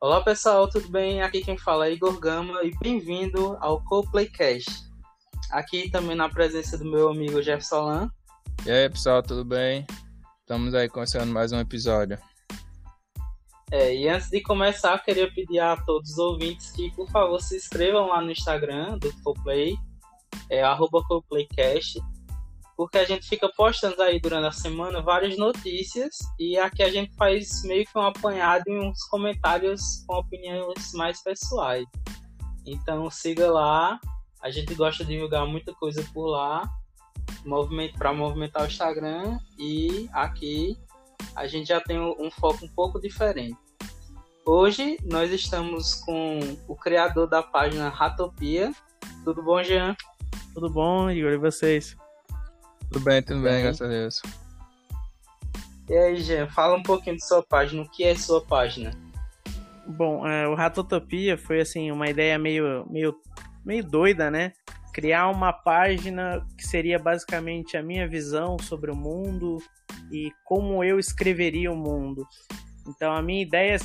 Olá pessoal, tudo bem? Aqui quem fala é Igor Gama e bem-vindo ao CoPlaycast. Aqui também na presença do meu amigo Jeff Solan. E aí pessoal, tudo bem? Estamos aí começando mais um episódio. É, e antes de começar, queria pedir a todos os ouvintes que, por favor, se inscrevam lá no Instagram do CoPlay, é arroba CoPlaycast porque a gente fica postando aí durante a semana várias notícias e aqui a gente faz meio que um apanhado em uns comentários com opiniões mais pessoais. Então siga lá, a gente gosta de divulgar muita coisa por lá, para movimentar o Instagram e aqui a gente já tem um foco um pouco diferente. Hoje nós estamos com o criador da página Ratopia. Tudo bom, Jean? Tudo bom, Igor? E vocês? Tudo bem, tudo bem, bem, graças a Deus. E aí, Jean, fala um pouquinho de sua página. O que é sua página? Bom, é, o Ratotopia foi assim uma ideia meio, meio, meio doida, né? Criar uma página que seria basicamente a minha visão sobre o mundo e como eu escreveria o mundo. Então a minha ideia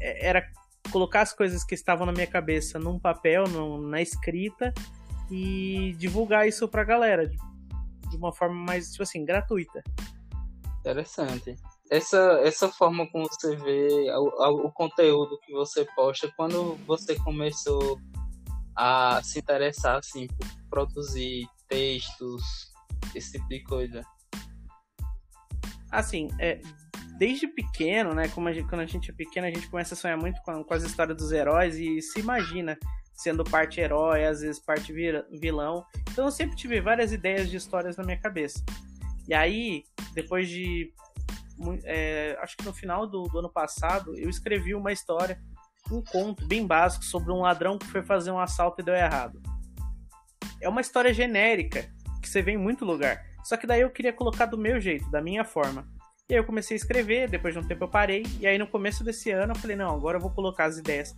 é, era colocar as coisas que estavam na minha cabeça num papel, no, na escrita e divulgar isso pra galera, de uma forma mais, tipo assim, gratuita. Interessante. Essa, essa forma como você vê o, o conteúdo que você posta, quando você começou a se interessar assim, por produzir textos, esse tipo de coisa? Assim, é, desde pequeno, né? Como a gente, quando a gente é pequeno, a gente começa a sonhar muito com, com as histórias dos heróis e se imagina sendo parte herói, às vezes parte vilão. Então eu sempre tive várias ideias de histórias na minha cabeça. E aí, depois de. É, acho que no final do, do, ano passado, eu escrevi uma história, um conto bem básico sobre um ladrão que foi fazer um assalto e deu errado. É uma história genérica, que você vê em muito lugar. Só que daí eu queria colocar do meu jeito, da minha forma. E aí eu comecei a escrever, depois de um tempo eu parei, e aí no começo desse ano eu falei, não, agora eu vou colocar as ideias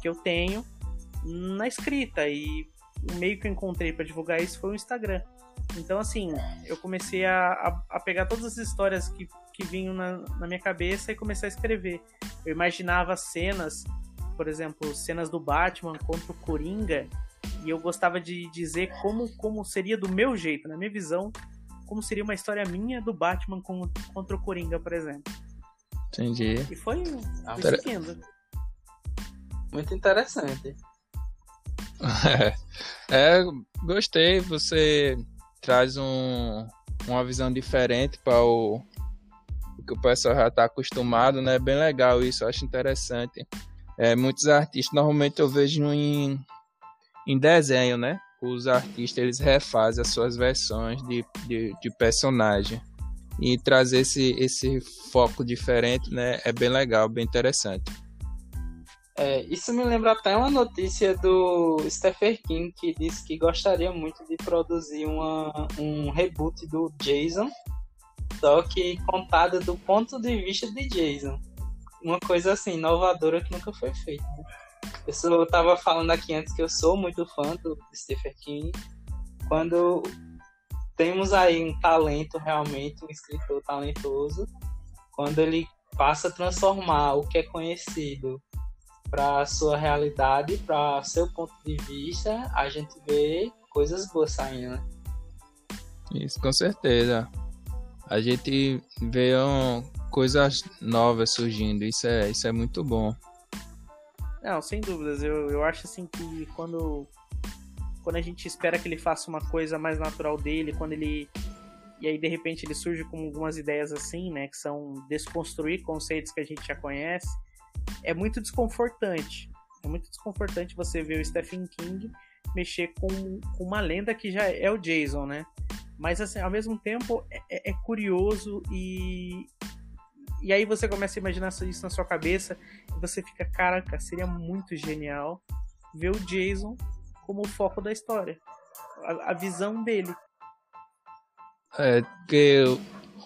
que eu tenho na escrita e o meio que eu encontrei para divulgar isso foi o Instagram. Então, assim, eu comecei a, a, a pegar todas as histórias que, que vinham na, na minha cabeça e comecei a escrever. Eu imaginava cenas, por exemplo, cenas do Batman contra o Coringa, e eu gostava de dizer como, como seria do meu jeito, na minha visão, como seria uma história minha do Batman com, contra o Coringa, por exemplo. Entendi. E foi, foi seguindo. Muito interessante. É, é, gostei. Você traz um, uma visão diferente para o, o, que o pessoal já está acostumado, né? Bem legal isso, acho interessante. É, muitos artistas, normalmente eu vejo em, em desenho, né? Os artistas eles refazem as suas versões de, de, de personagem. E trazer esse, esse foco diferente, né? É bem legal, bem interessante. É, isso me lembra até uma notícia do Stephen King que disse que gostaria muito de produzir uma, um reboot do Jason, só que contada do ponto de vista de Jason. Uma coisa assim, inovadora que nunca foi feita. Né? Eu, sou, tava falando aqui antes que eu sou muito fã do Stephen King. Quando temos aí um talento realmente, um escritor talentoso, quando ele passa a transformar o que é conhecido para sua realidade, para seu ponto de vista, a gente vê coisas boas saindo, né? Isso, com certeza. A gente vê um, coisas novas surgindo, isso é, isso é muito bom. Não, sem dúvidas. Eu, eu acho assim que quando, quando a gente espera que ele faça uma coisa mais natural dele, quando ele. E aí de repente ele surge com algumas ideias assim, né? Que são desconstruir conceitos que a gente já conhece é muito desconfortante. É muito desconfortante você ver o Stephen King mexer com, com uma lenda que já é o Jason, né? Mas assim, ao mesmo tempo é, é, é curioso e e aí você começa a imaginar isso na sua cabeça e você fica, caraca, seria muito genial ver o Jason como o foco da história, a, a visão dele. É, porque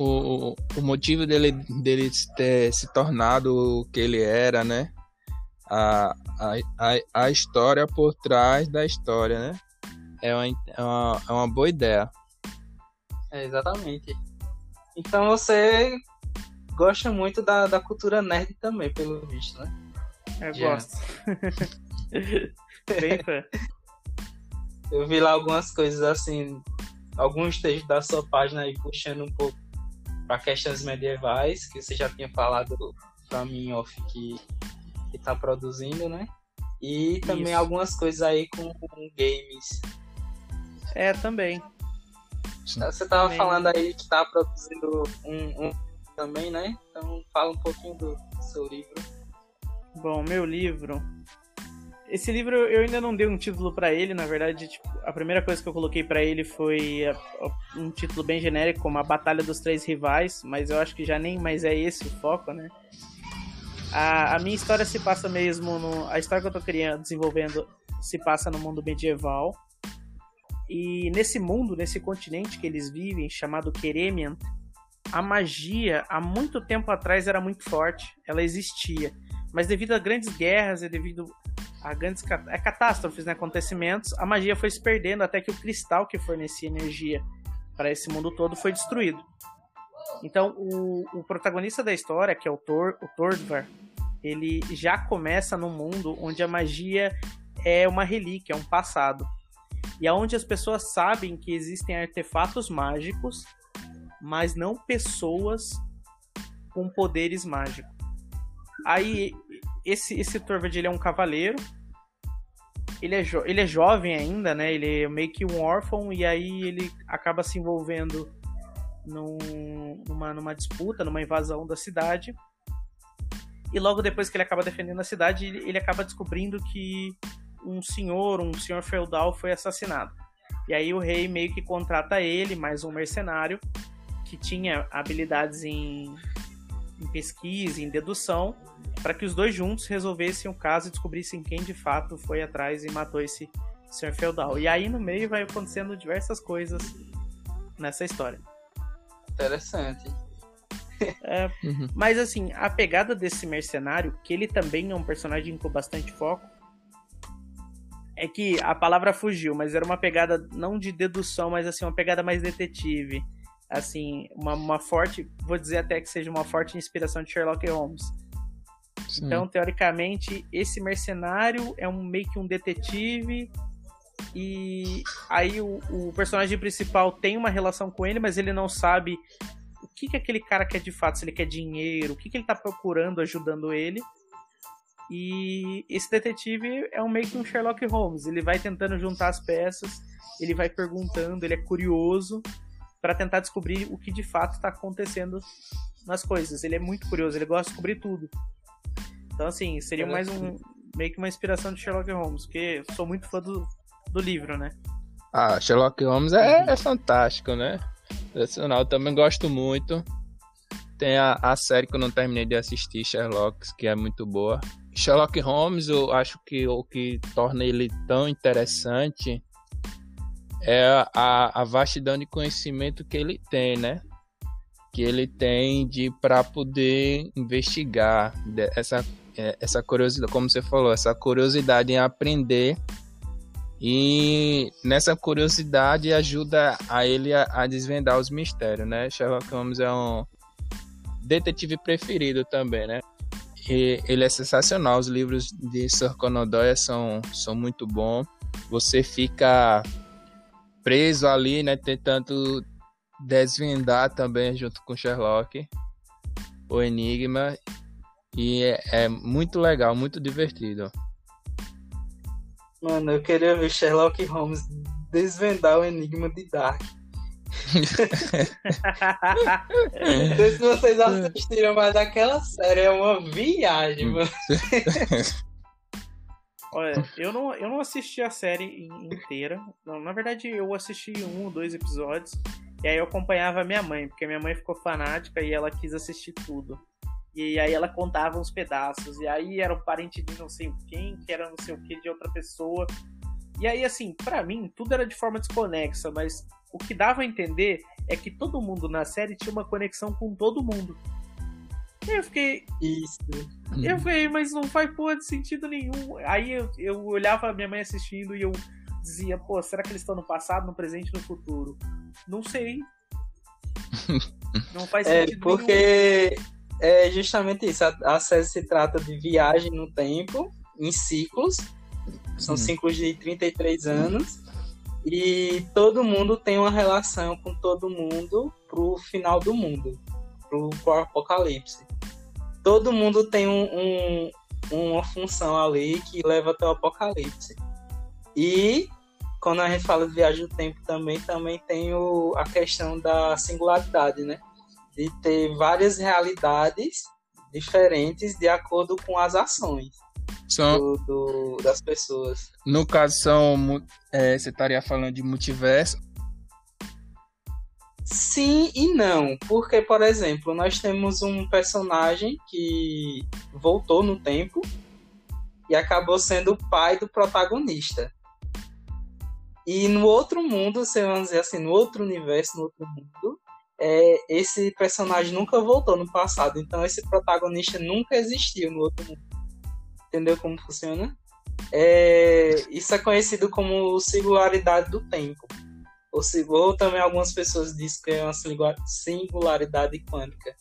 o, o motivo dele, dele ter se tornado o que ele era, né? A, a, a história por trás da história, né? É uma, é uma, é uma boa ideia. É, exatamente. Então você gosta muito da, da cultura nerd também, pelo visto, né? Eu Já. gosto. Bem fã. Eu vi lá algumas coisas assim, alguns textos da sua página aí puxando um pouco para questões medievais, que você já tinha falado para mim off que que tá produzindo, né? E também Isso. algumas coisas aí com, com games. É, também. Você tava também. falando aí que tá produzindo um, um, também, né? Então fala um pouquinho do seu livro. Bom, meu livro. Esse livro eu ainda não dei um título para ele, na verdade, tipo, a primeira coisa que eu coloquei para ele foi um título bem genérico, como A Batalha dos Três Rivais, mas eu acho que já nem mais é esse o foco, né? A, a minha história se passa mesmo no. A história que eu tô criando, desenvolvendo, se passa no mundo medieval. E nesse mundo, nesse continente que eles vivem, chamado Keremian, a magia, há muito tempo atrás, era muito forte. Ela existia. Mas devido a grandes guerras e devido a grandes é, catástrofes, né, acontecimentos, a magia foi se perdendo até que o cristal que fornecia energia para esse mundo todo foi destruído. Então, o, o protagonista da história, que é o Thor, o Thordvar, ele já começa num mundo onde a magia é uma relíquia, é um passado e aonde as pessoas sabem que existem artefatos mágicos, mas não pessoas com poderes mágicos. Aí esse esse Torvald ele é um cavaleiro. Ele é, ele é jovem ainda, né? Ele é meio que um órfão e aí ele acaba se envolvendo num, numa, numa disputa, numa invasão da cidade. E logo depois que ele acaba defendendo a cidade, ele, ele acaba descobrindo que um senhor, um senhor feudal foi assassinado. E aí o rei meio que contrata ele, mais um mercenário, que tinha habilidades em, em pesquisa, em dedução, para que os dois juntos resolvessem o caso e descobrissem quem de fato foi atrás e matou esse senhor feudal. E aí no meio vai acontecendo diversas coisas nessa história. Interessante. É, uhum. Mas assim, a pegada desse mercenário, que ele também é um personagem com bastante foco, é que a palavra fugiu, mas era uma pegada não de dedução, mas assim, uma pegada mais detetive. Assim, uma, uma forte, vou dizer até que seja uma forte inspiração de Sherlock Holmes. Sim. Então, teoricamente, esse mercenário é um meio que um detetive e aí o, o, personagem principal tem uma relação com ele, mas ele não sabe o que, que aquele cara quer de fato, se ele quer dinheiro, o que, que ele tá procurando ajudando ele. E esse detetive é um meio que um Sherlock Holmes. Ele vai tentando juntar as peças, ele vai perguntando, ele é curioso para tentar descobrir o que de fato está acontecendo nas coisas. Ele é muito curioso, ele gosta de descobrir tudo. Então, assim, seria mais um meio que uma inspiração de Sherlock Holmes, porque sou muito fã do, do livro, né? Ah, Sherlock Holmes é, é fantástico, né? Eu também gosto muito. Tem a, a série que eu não terminei de assistir, Sherlock, que é muito boa. Sherlock Holmes, eu acho que o que torna ele tão interessante é a, a vastidão de conhecimento que ele tem, né? Que ele tem de para poder investigar essa é, essa curiosidade, como você falou, essa curiosidade em aprender e nessa curiosidade ajuda a ele a, a desvendar os mistérios, né? Sherlock Holmes é um detetive preferido também, né? E ele é sensacional. Os livros de Sir Conan Doyle são, são muito bons. Você fica preso ali, né? Tentando desvendar também junto com Sherlock o enigma. E é, é muito legal, muito divertido. Mano, eu queria ver Sherlock Holmes desvendar o enigma de Dark. Não sei se vocês assistiram, mas aquela série é uma viagem, mano. Olha, eu não, eu não assisti a série inteira. Não, na verdade, eu assisti um ou dois episódios. E aí eu acompanhava a minha mãe, porque minha mãe ficou fanática e ela quis assistir tudo. E aí ela contava uns pedaços. E aí era o parente de não sei quem, que era não sei o que de outra pessoa. E aí, assim, para mim, tudo era de forma desconexa, mas o que dava a entender é que todo mundo na série tinha uma conexão com todo mundo. E eu fiquei. Isso. Eu fiquei, mas não faz porra de sentido nenhum. Aí eu, eu olhava a minha mãe assistindo e eu dizia, pô, será que eles estão no passado, no presente no futuro? Não sei. Não faz é, sentido é, porque... nenhum. é justamente isso. A, a série se trata de viagem no tempo, em ciclos. São hum. ciclos de 33 anos. E todo mundo tem uma relação com todo mundo pro final do mundo, pro, pro apocalipse. Todo mundo tem um, um, uma função ali que leva até o apocalipse. E quando a gente fala de viagem do tempo também, também tem o, a questão da singularidade, né? De ter várias realidades diferentes de acordo com as ações são, do, do, das pessoas. No caso, são, é, você estaria falando de multiverso. Sim e não, porque, por exemplo, nós temos um personagem que voltou no tempo e acabou sendo o pai do protagonista. E no outro mundo, se vamos dizer assim, no outro universo, no outro mundo, é, esse personagem nunca voltou no passado. Então esse protagonista nunca existiu no outro mundo. Entendeu como funciona? É, isso é conhecido como singularidade do tempo. Ou, ou também algumas pessoas dizem que é uma singularidade quântica.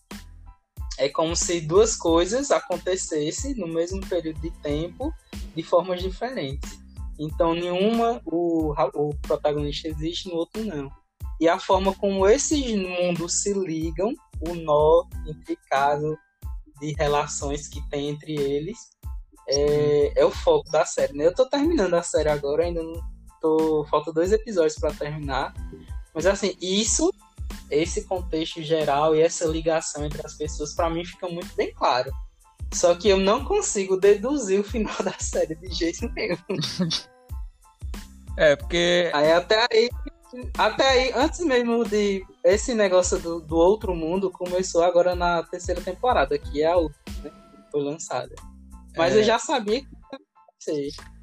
É como se duas coisas acontecessem no mesmo período de tempo de formas diferentes. Então, nenhuma o, o protagonista existe, no outro não. E a forma como esses mundos se ligam, o nó intricado de relações que tem entre eles, é, é o foco da série. Né? Eu tô terminando a série agora, ainda não tô. Falta dois episódios para terminar. Mas assim, isso, esse contexto geral e essa ligação entre as pessoas, para mim fica muito bem claro. Só que eu não consigo deduzir o final da série de jeito nenhum. é, porque. Aí até aí. Até aí, antes mesmo de. Esse negócio do, do outro mundo começou agora na terceira temporada, que é a última, né? Foi lançada. Mas é... eu já sabia que acontecer.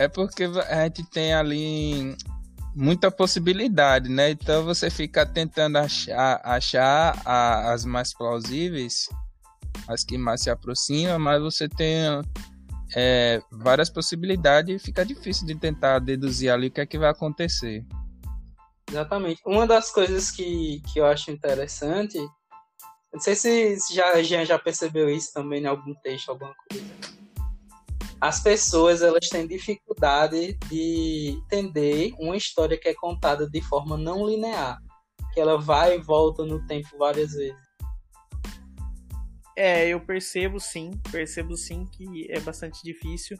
É porque a gente tem ali muita possibilidade, né? Então você fica tentando achar, achar a, as mais plausíveis as que mais se aproximam, mas você tem é, várias possibilidades e fica difícil de tentar deduzir ali o que é que vai acontecer. Exatamente. Uma das coisas que, que eu acho interessante, não sei se, já, já percebeu isso também em algum texto, alguma coisa. As pessoas elas têm dificuldade de entender uma história que é contada de forma não linear, que ela vai e volta no tempo várias vezes. É, eu percebo sim, percebo sim que é bastante difícil.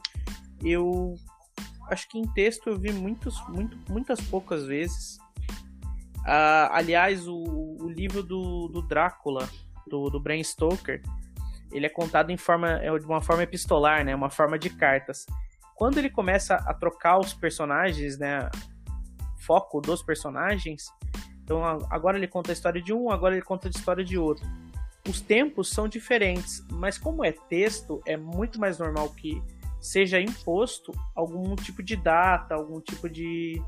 Eu acho que em texto eu vi muitos, muito, muitas poucas vezes. Uh, aliás, o, o livro do, do Drácula, do, do Bram Stoker, ele é contado em forma, é de uma forma epistolar, né? Uma forma de cartas. Quando ele começa a trocar os personagens, né? Foco dos personagens. Então agora ele conta a história de um, agora ele conta a história de outro os tempos são diferentes, mas como é texto, é muito mais normal que seja imposto algum tipo de data, algum tipo de,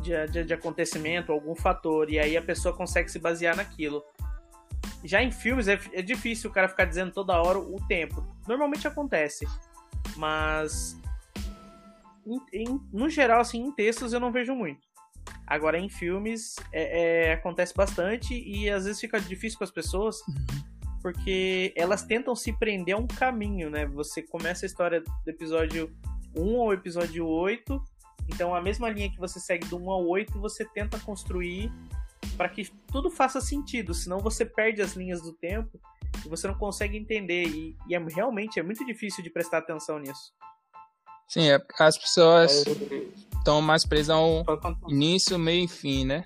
de, de, de acontecimento, algum fator, e aí a pessoa consegue se basear naquilo. Já em filmes é, é difícil o cara ficar dizendo toda hora o tempo. Normalmente acontece, mas em, em, no geral, assim, em textos eu não vejo muito. Agora, em filmes, é, é, acontece bastante e às vezes fica difícil com as pessoas, uhum. porque elas tentam se prender a um caminho, né? Você começa a história do episódio 1 ao episódio 8, então a mesma linha que você segue do 1 ao 8, você tenta construir para que tudo faça sentido, senão você perde as linhas do tempo e você não consegue entender. E, e é, realmente é muito difícil de prestar atenção nisso. Sim, é, as pessoas estão mais presas ao início, meio e fim, né?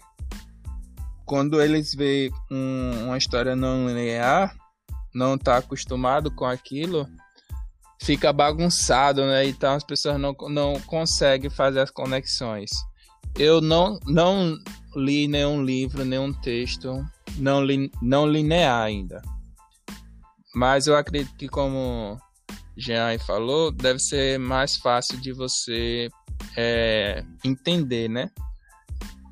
Quando eles veem um, uma história não linear, não tá acostumado com aquilo, fica bagunçado, né? Então as pessoas não, não conseguem fazer as conexões. Eu não, não li nenhum livro, nenhum texto não, li, não linear ainda. Mas eu acredito que como Jean falou, deve ser mais fácil de você é, entender, né?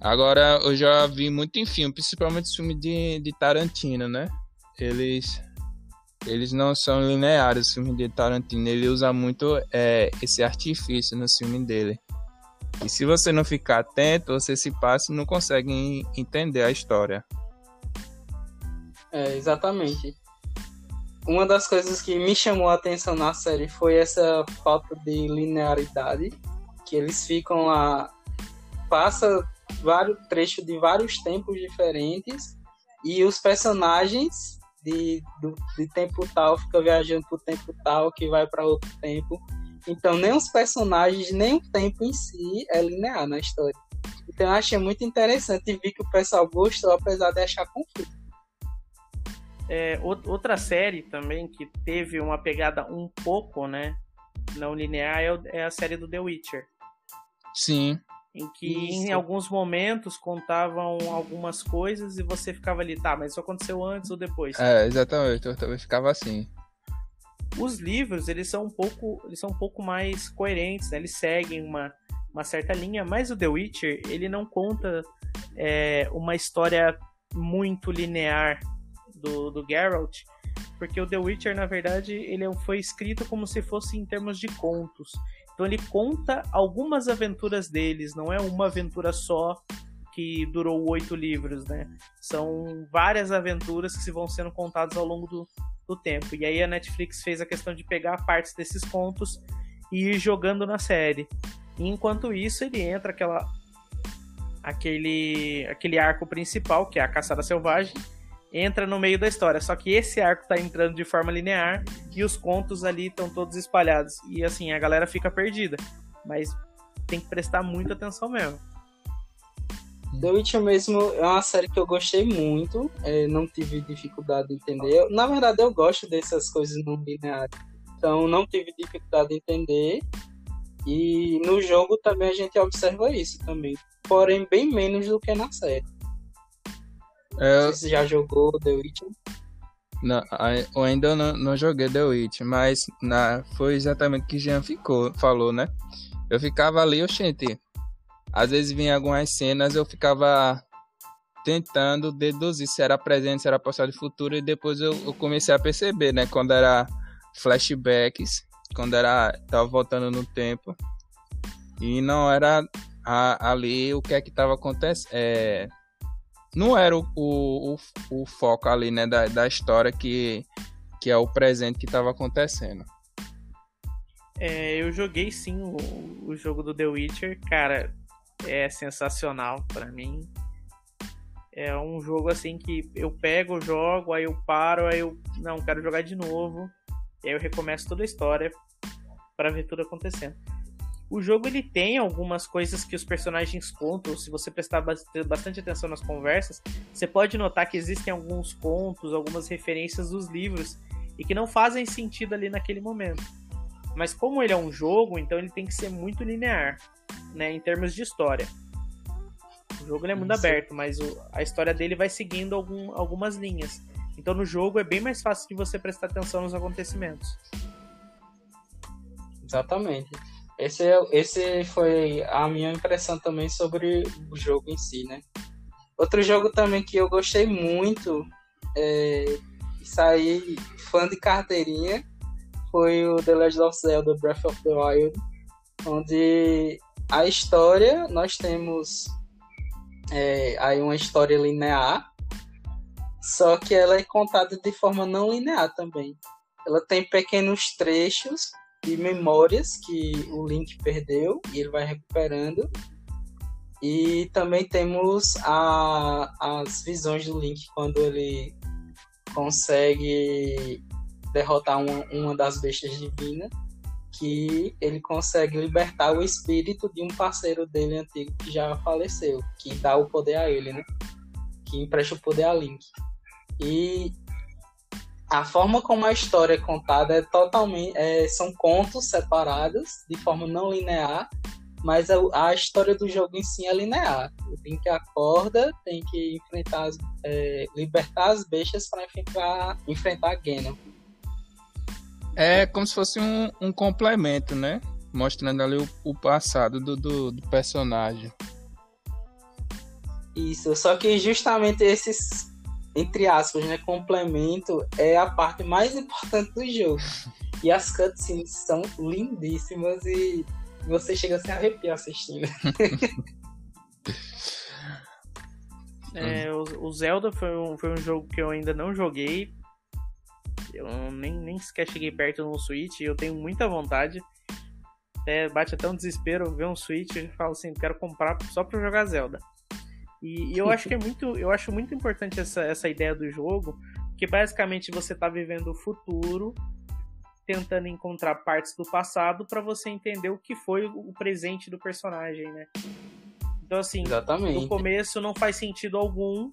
Agora, eu já vi muito em filme, principalmente filme de, de Tarantino, né? Eles, eles não são lineares, o filme de Tarantino. Ele usa muito é, esse artifício no filme dele. E se você não ficar atento, você se passa e não consegue entender a história. É, exatamente. uma das coisas que me chamou a atenção na série foi essa falta de linearidade, que eles ficam lá, passa vários trechos de vários tempos diferentes e os personagens de, do, de tempo tal fica viajando pro tempo tal que vai para outro tempo. Então nem os personagens nem o tempo em si é linear na história. Então eu achei muito interessante e vi que o pessoal gostou apesar de achar confuso. É, outra série também que teve uma pegada um pouco, né, não linear é, é a série do The Witcher. Sim. Em que isso. em alguns momentos contavam algumas coisas e você ficava ali, tá, mas isso aconteceu antes ou depois? É, exatamente, eu também ficava assim. Os livros, eles são um pouco, eles são um pouco mais coerentes, né? Eles seguem uma, uma certa linha, mas o The Witcher, ele não conta é, uma história muito linear do, do Geralt, porque o The Witcher, na verdade, ele é foi escrito como se fosse em termos de contos. Então ele conta algumas aventuras deles, não é uma aventura só que durou oito livros, né? São várias aventuras que vão sendo contadas ao longo do, do tempo. E aí a Netflix fez a questão de pegar partes desses contos e ir jogando na série. E enquanto isso, ele entra aquela aquele aquele arco principal, que é a caçada selvagem, entra no meio da história. Só que esse arco tá entrando de forma linear e os contos ali estão todos espalhados. E assim, a galera fica perdida. Mas tem que prestar muita atenção mesmo. The Witcher mesmo é uma série que eu gostei muito, é, não tive dificuldade de entender. Na verdade, eu gosto dessas coisas não lineares, então não tive dificuldade de entender. E no jogo também a gente observa isso também, porém bem menos do que na série. É... Você já jogou The Witcher? Não, eu ainda não, não joguei The Witcher, mas na, foi exatamente o que Jean ficou, falou, né? Eu ficava ali, oxente. Às vezes vinha algumas cenas, eu ficava tentando deduzir se era presente, se era passado e futuro, e depois eu, eu, comecei a perceber, né? Quando era flashbacks, quando era. tava voltando no tempo. E não era a, ali o que é que tava acontecendo. É, não era o, o, o, o foco ali, né, da, da história que, que é o presente que estava acontecendo. É, eu joguei sim o, o jogo do The Witcher, cara, é sensacional para mim. É um jogo assim que eu pego, jogo, aí eu paro, aí eu não quero jogar de novo, e aí eu recomeço toda a história para ver tudo acontecendo. O jogo ele tem algumas coisas que os personagens contam. Se você prestar bastante atenção nas conversas, você pode notar que existem alguns contos, algumas referências dos livros e que não fazem sentido ali naquele momento. Mas como ele é um jogo, então ele tem que ser muito linear, né, em termos de história. O jogo é muito Sim. aberto, mas o, a história dele vai seguindo algum, algumas linhas. Então no jogo é bem mais fácil de você prestar atenção nos acontecimentos. Exatamente. Esse, é, esse foi a minha impressão também sobre o jogo em si, né? Outro jogo também que eu gostei muito, é, saí fã de carteirinha, foi o The Legend of Zelda Breath of the Wild, onde a história, nós temos é, aí uma história linear, só que ela é contada de forma não linear também. Ela tem pequenos trechos de memórias que o Link perdeu e ele vai recuperando. E também temos a, as visões do Link quando ele consegue derrotar uma, uma das bestas divinas, que ele consegue libertar o espírito de um parceiro dele antigo que já faleceu, que dá o poder a ele, né? Que empresta o poder a Link. E a forma como a história é contada é totalmente é, são contos separados de forma não linear mas a, a, história do jogo em si é linear o Link acorda tem que enfrentar as, é, libertar as bestas para enfrentar enfrentar Ganon é como se fosse um, um complemento né mostrando ali o, o passado do, do, do personagem isso só que justamente esses entre aspas, né, complemento é a parte mais importante do jogo. E as cutscenes são lindíssimas e você chega a se arrepiar assistindo. é, o, o, Zelda foi um, foi um jogo que eu ainda não joguei. Eu nem, nem sequer cheguei perto no Switch, eu tenho muita vontade. Até, bate até um desespero ver um Switch e falo assim, quero comprar só pra jogar Zelda. E, e eu acho que é muito. Eu acho muito importante essa, essa ideia do jogo, que basicamente você tá vivendo o futuro tentando encontrar partes do passado para você entender o que foi o presente do personagem, né? Então, assim, Exatamente. no começo não faz sentido algum,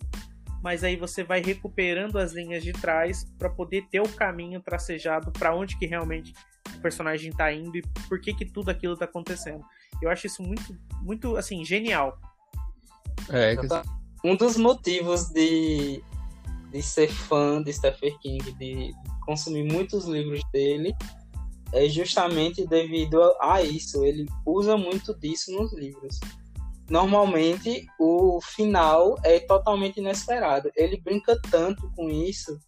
mas aí você vai recuperando as linhas de trás para poder ter o caminho tracejado para onde que realmente o personagem tá indo e por que que tudo aquilo tá acontecendo. Eu acho isso muito, muito, assim, genial. É, que- Um dos motivos de, de ser fã de Stephen King, de consumir muitos livros dele, é justamente devido a, a isso. Ele usa muito disso nos livros. Normalmente, o final é totalmente inesperado. Ele brinca tanto com isso,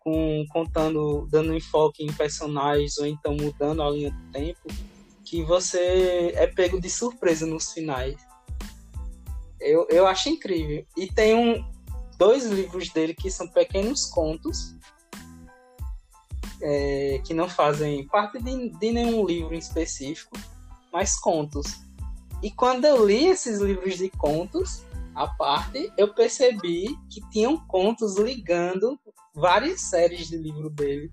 com contando, dando enfoque em personagens ou então mudando a linha do tempo, que você é pego de surpresa nos finais. Eu, eu acho incrível. E tem um, dois livros dele que são pequenos contos, é, que não fazem parte de, de nenhum livro em específico, mas contos. E quando eu li esses livros de contos, à parte, eu percebi que tinham contos ligando várias séries de livro dele.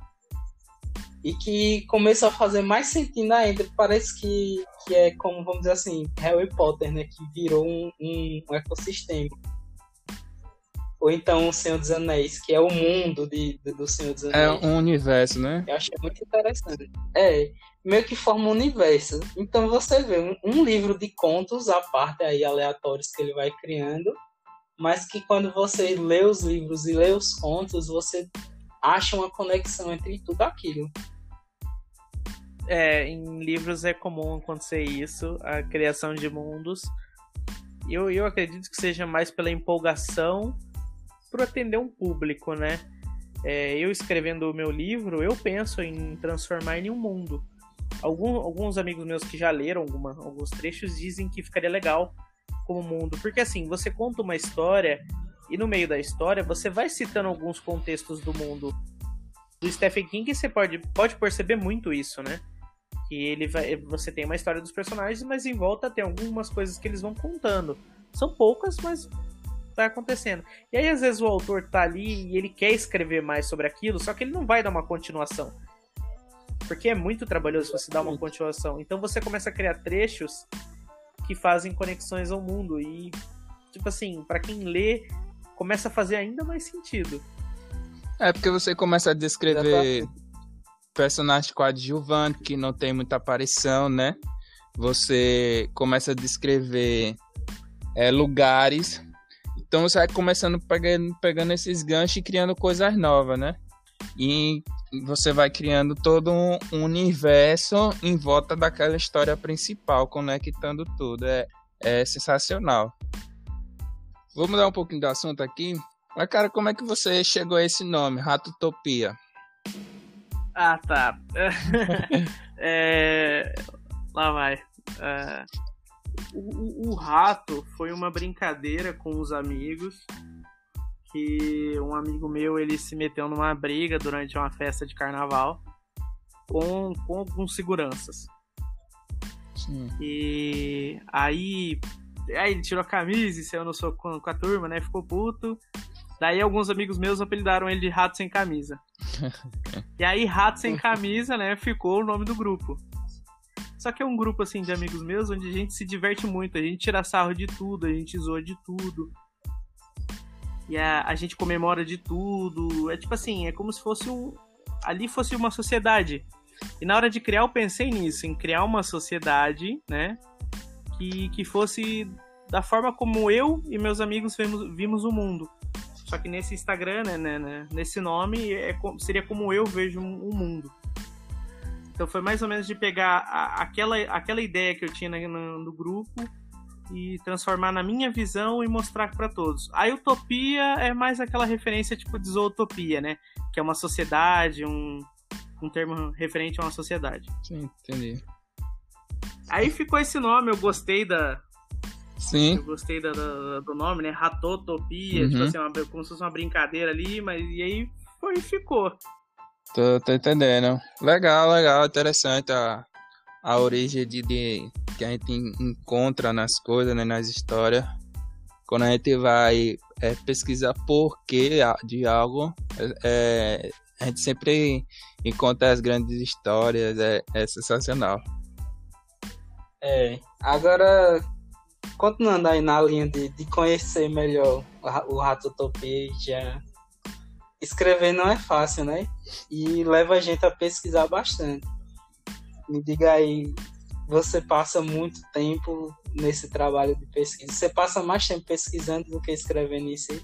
E que começou a fazer mais sentido ainda. Parece que, que é como, vamos dizer assim, Harry Potter, né? Que virou um, um, um ecossistema. Ou então o Senhor dos Anéis, que é o mundo de, de- do Senhor dos é Anéis. um universo, né? Eu achei muito interessante. É, meio que forma um universo. Então você vê um, um livro de contos à parte aí, aleatórios que ele vai criando, mas que quando você lê os livros e lê os contos, você acha uma conexão entre tudo aquilo. É, em livros é comum acontecer isso, a criação de mundos. Eu, eu acredito que seja mais pela empolgação por atender um público, né? É, eu escrevendo o meu livro, eu penso em transformar em um mundo. Alguns amigos meus que já leram alguma, alguns trechos dizem que ficaria legal como mundo. Porque assim, você conta uma história e no meio da história você vai citando alguns contextos do mundo. Do Stephen King você pode, pode perceber muito isso, né? Que ele vai, você tem uma história dos personagens, mas em volta tem algumas coisas que eles vão contando. São poucas, mas vai acontecendo. E aí às vezes o autor tá ali e ele quer escrever mais sobre aquilo, só que ele não vai dar uma continuação. Porque é muito trabalhoso você dar uma continuação. Então você começa a criar trechos que fazem conexões ao mundo e tipo assim, para quem lê, começa a fazer ainda mais sentido. É porque você começa a descrever personagens coadjuvantes que não tem muita aparição, né? Você começa a descrever é, lugares. Então você vai começando pegando, pegando esses ganchos e criando coisas novas, né? E você vai criando todo um universo em volta daquela história principal, conectando tudo. É, é sensacional. Vou mudar um pouquinho do assunto aqui. Mas, cara, como é que você chegou a esse nome, Ratotopia? Ah, tá. É, Lá vai. É, O, o- o rato foi uma brincadeira com os amigos. Que um amigo meu ele se meteu numa briga durante uma festa de carnaval com, com alguns seguranças. Sim. E aí, aí ele tirou a camisa e saiu no soco com, com a turma, né? Ficou puto. Daí alguns amigos meus apelidaram ele de Rato Sem Camisa. e aí, Rato Sem Camisa, né? Ficou o nome do grupo. Só que é um grupo, assim, de amigos meus onde a gente se diverte muito. A gente tira sarro de tudo, a gente zoa de tudo. E a, a gente comemora de tudo. É tipo assim, é como se fosse um... Ali fosse uma sociedade. E na hora de criar, eu pensei nisso, em criar uma sociedade, né? Que, que fosse da forma como eu e meus amigos vimos, vimos o mundo. Só que nesse Instagram, né, né, né, nesse nome, é, seria como eu vejo o mundo. Então foi mais ou menos de pegar a- aquela, aquela ideia que eu tinha no, no grupo e transformar na minha visão e mostrar para todos. A utopia é mais aquela referência tipo de zootopia, né? Que é uma sociedade, um, um termo referente a uma sociedade. Sim, entendi. Aí ficou esse nome, eu gostei da, Sim, eu gostei da- da- do nome, né? Ratotopia, Uhum. tipo assim, uma- como se fosse uma brincadeira ali, mas e aí foi e ficou. Tô, tô entendendo. Legal, legal, interessante a, a origem de, de que a gente encontra nas coisas, né, nas histórias. Quando a gente vai é, pesquisar porquê de algo, é, a gente sempre encontra as grandes histórias, é, é sensacional. É, agora, continuando aí na linha de, de conhecer melhor o, o Ratotopia, escrever não é fácil, né? E leva a gente a pesquisar bastante. Me diga aí, você passa muito tempo nesse trabalho de pesquisa? Você passa mais tempo pesquisando do que escrevendo isso aí?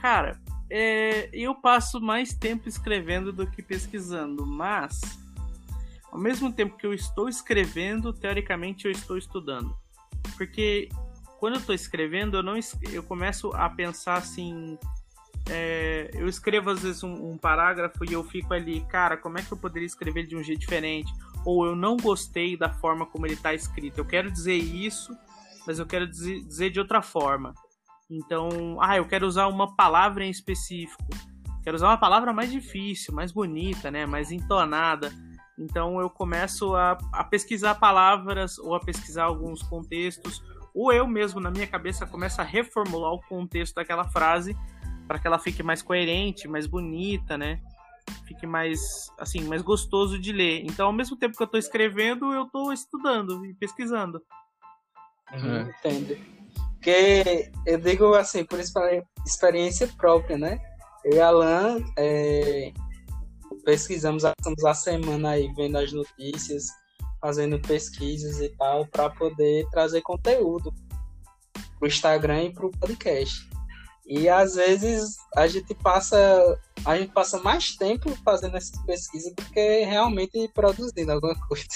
Cara, é, eu passo mais tempo escrevendo do que pesquisando, mas ao mesmo tempo que eu estou escrevendo, teoricamente eu estou estudando. Porque quando eu estou escrevendo, eu não eu começo a pensar assim. É, eu escrevo às vezes um, um, parágrafo e eu fico ali, cara, como é que eu poderia escrever de um jeito diferente? Ou eu não gostei da forma como ele está escrito. Eu quero dizer isso, mas eu quero dizer, dizer de outra forma. Então, ah, eu quero usar uma palavra em específico. Quero usar uma palavra mais difícil, mais bonita, né? Mais entonada. Então eu começo a, a pesquisar palavras ou a pesquisar alguns contextos, ou eu mesmo na minha cabeça começo a reformular o contexto daquela frase para que ela fique mais coerente, mais bonita, né? Fique mais assim, mais gostoso de ler. Então, ao mesmo tempo que eu estou escrevendo, eu estou estudando e pesquisando. Uhum, Entendo. Porque eu digo assim, por experiência própria, né? Eu e Alan, é, pesquisamos, estamos a semana aí vendo as notícias, fazendo pesquisas e tal, para poder trazer conteúdo pro Instagram e pro podcast. E às vezes a gente passa a gente passa mais tempo fazendo essas pesquisas do que realmente produzindo alguma coisa.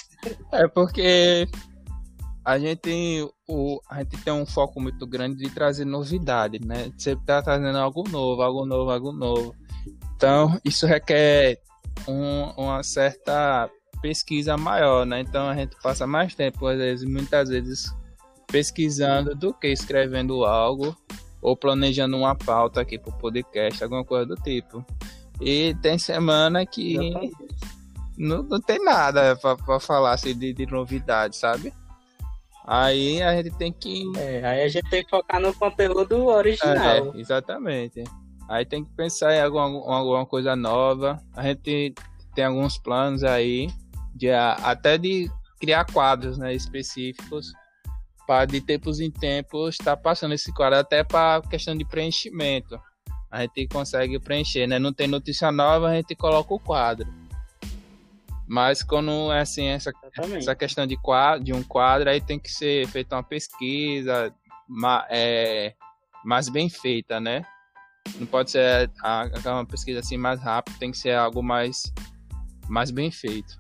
É porque a gente, o, a gente tem um foco muito grande de trazer novidade, né? Sempre tá trazendo algo novo, algo novo, algo novo. Então, isso requer um, uma certa pesquisa maior, né? Então a gente passa mais tempo, às vezes, muitas vezes, pesquisando do que escrevendo algo ou planejando uma pauta aqui para o podcast, alguma coisa do tipo. E tem semana que não, não tem nada para falar assim, de, de novidade, sabe? Aí a gente tem que. É, aí a gente tem que focar no conteúdo original. É, exatamente. Aí tem que pensar em alguma, alguma coisa nova. A gente tem alguns planos aí, de, até de criar quadros né, específicos para de tempos em tempos estar tá passando esse quadro até para questão de preenchimento. A gente consegue preencher, né? Não tem notícia nova, a gente coloca o quadro. Mas quando é assim, essa, essa questão de, quadro, de um quadro, aí tem que ser feita uma pesquisa ma, é, mais bem feita, né? Não pode ser uma pesquisa assim mais rápida, tem que ser algo mais, mais bem feito.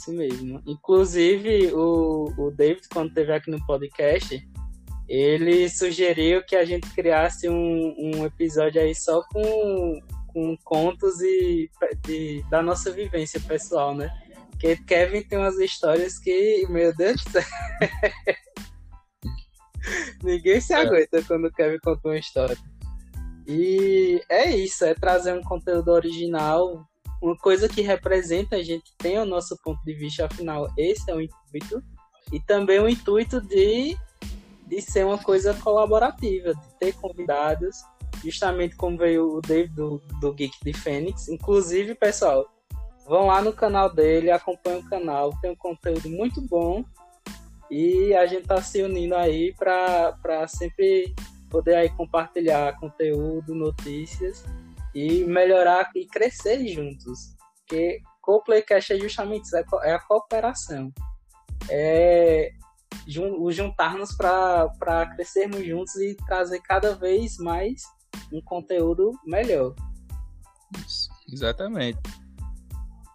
Isso mesmo. Inclusive, o, o David, quando esteve aqui no podcast, ele sugeriu que a gente criasse um, um episódio aí só com, com contos e, de, da nossa vivência pessoal, né? Porque Kevin tem umas histórias que, meu Deus do céu. Ninguém se é. aguenta é. quando o Kevin conta uma história. E é isso, é trazer um conteúdo original, uma coisa que representa a gente tem o nosso ponto de vista, afinal, esse é o intuito. E também o intuito de, de ser uma coisa colaborativa, de ter convidados, justamente como veio o David do, do Geek de Fênix. Inclusive, pessoal, vão lá no canal dele, acompanhem o canal, tem um conteúdo muito bom e a gente tá se unindo aí para sempre poder aí compartilhar conteúdo, notícias e melhorar e crescer juntos. Porque o Playcast é justamente isso, é, é a cooperação. É o juntar-nos para crescermos juntos e trazer cada vez mais um conteúdo melhor. Isso, exatamente.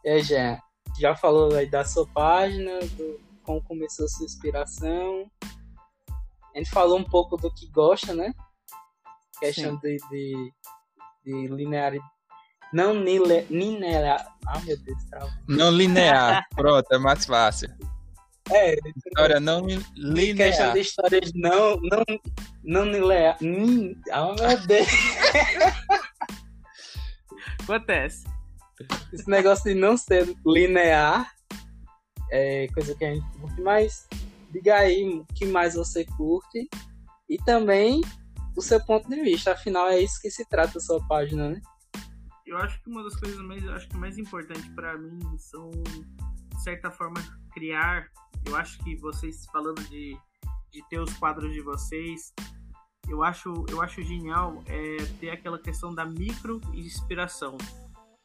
É, já, já falou aí da sua página, do, como começou a sua inspiração. A gente falou um pouco do que gosta, né? Questão de, de, de linearidade. Não linear. Ah, meu Deus, trava. Não linear. Pronto, é mais fácil. É, história não linear. Questão de histórias não, não, não linear. Ah, meu Deus. Acontece. Esse negócio de não ser linear é coisa que a gente curte, mas diga aí o que mais você curte e também o seu ponto de vista. Afinal, é isso que se trata a sua página, né? Eu acho que uma das coisas mais, acho que mais importante para mim são, de certa forma, criar. Eu acho que vocês falando de, de ter os quadros de vocês, eu acho, eu acho genial é, ter aquela questão da micro inspiração,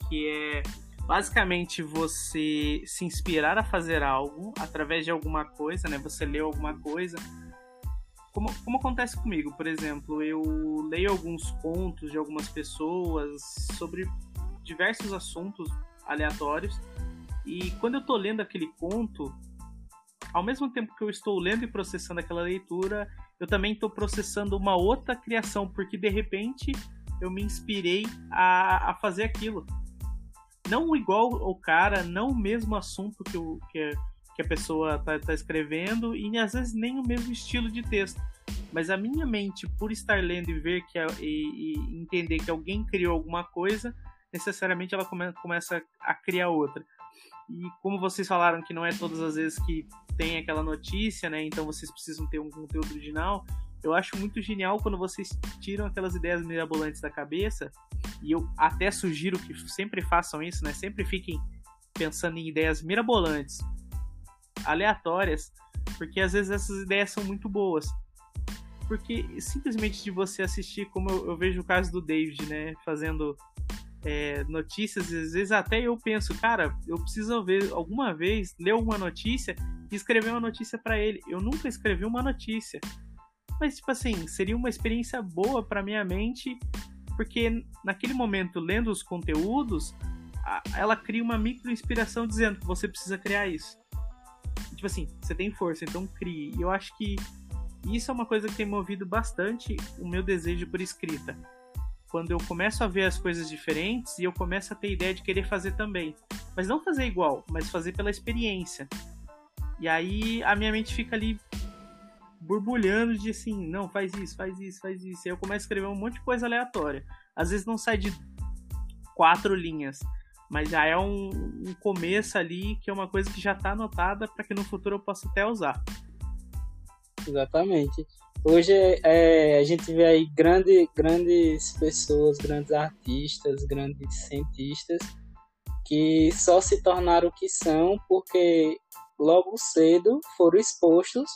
que é basicamente você se inspirar a fazer algo através de alguma coisa, né? Você leu alguma coisa. Como, como acontece comigo, por exemplo, eu leio alguns contos de algumas pessoas sobre diversos assuntos aleatórios e quando eu tô lendo aquele conto, ao mesmo tempo que eu estou lendo e processando aquela leitura, eu também estou processando uma outra criação, porque de repente eu me inspirei a, a fazer aquilo. Não igual o cara, não o mesmo assunto que, o, que, que a pessoa está tá escrevendo, e às vezes nem o mesmo estilo de texto. Mas a minha mente, por estar lendo e ver que e, e entender que alguém criou alguma coisa, necessariamente ela come, começa a criar outra. E como vocês falaram que não é todas as vezes que tem aquela notícia, né? Então vocês precisam ter um conteúdo original. Eu acho muito genial quando vocês tiram aquelas ideias mirabolantes da cabeça. E eu até sugiro que sempre façam isso, né? Sempre fiquem pensando em ideias mirabolantes, aleatórias, porque às vezes essas ideias são muito boas. Porque simplesmente de você assistir, como eu, eu vejo o caso do David, né? Fazendo é, notícias, às vezes até eu penso, cara, eu preciso ver alguma vez, ler uma notícia e escrever uma notícia para ele. Eu nunca escrevi uma notícia. Mas, tipo assim, seria uma experiência boa para minha mente, porque naquele momento, lendo os conteúdos, ela cria uma micro inspiração dizendo que você precisa criar isso. Tipo assim, você tem força, então crie. E eu acho que isso é uma coisa que tem movido bastante o meu desejo por escrita quando eu começo a ver as coisas diferentes e eu começo a ter ideia de querer fazer também. Mas não fazer igual, mas fazer pela experiência. E aí a minha mente fica ali borbulhando de assim, não, faz isso, faz isso, faz isso. E aí eu começo a escrever um monte de coisa aleatória. Às vezes não sai de quatro linhas, mas já é um, um começo ali que é uma coisa que já está anotada para que no futuro eu possa até usar. Exatamente. Hoje é, a gente vê aí grande, grandes pessoas, grandes artistas, grandes cientistas que só se tornaram o que são porque logo cedo foram expostos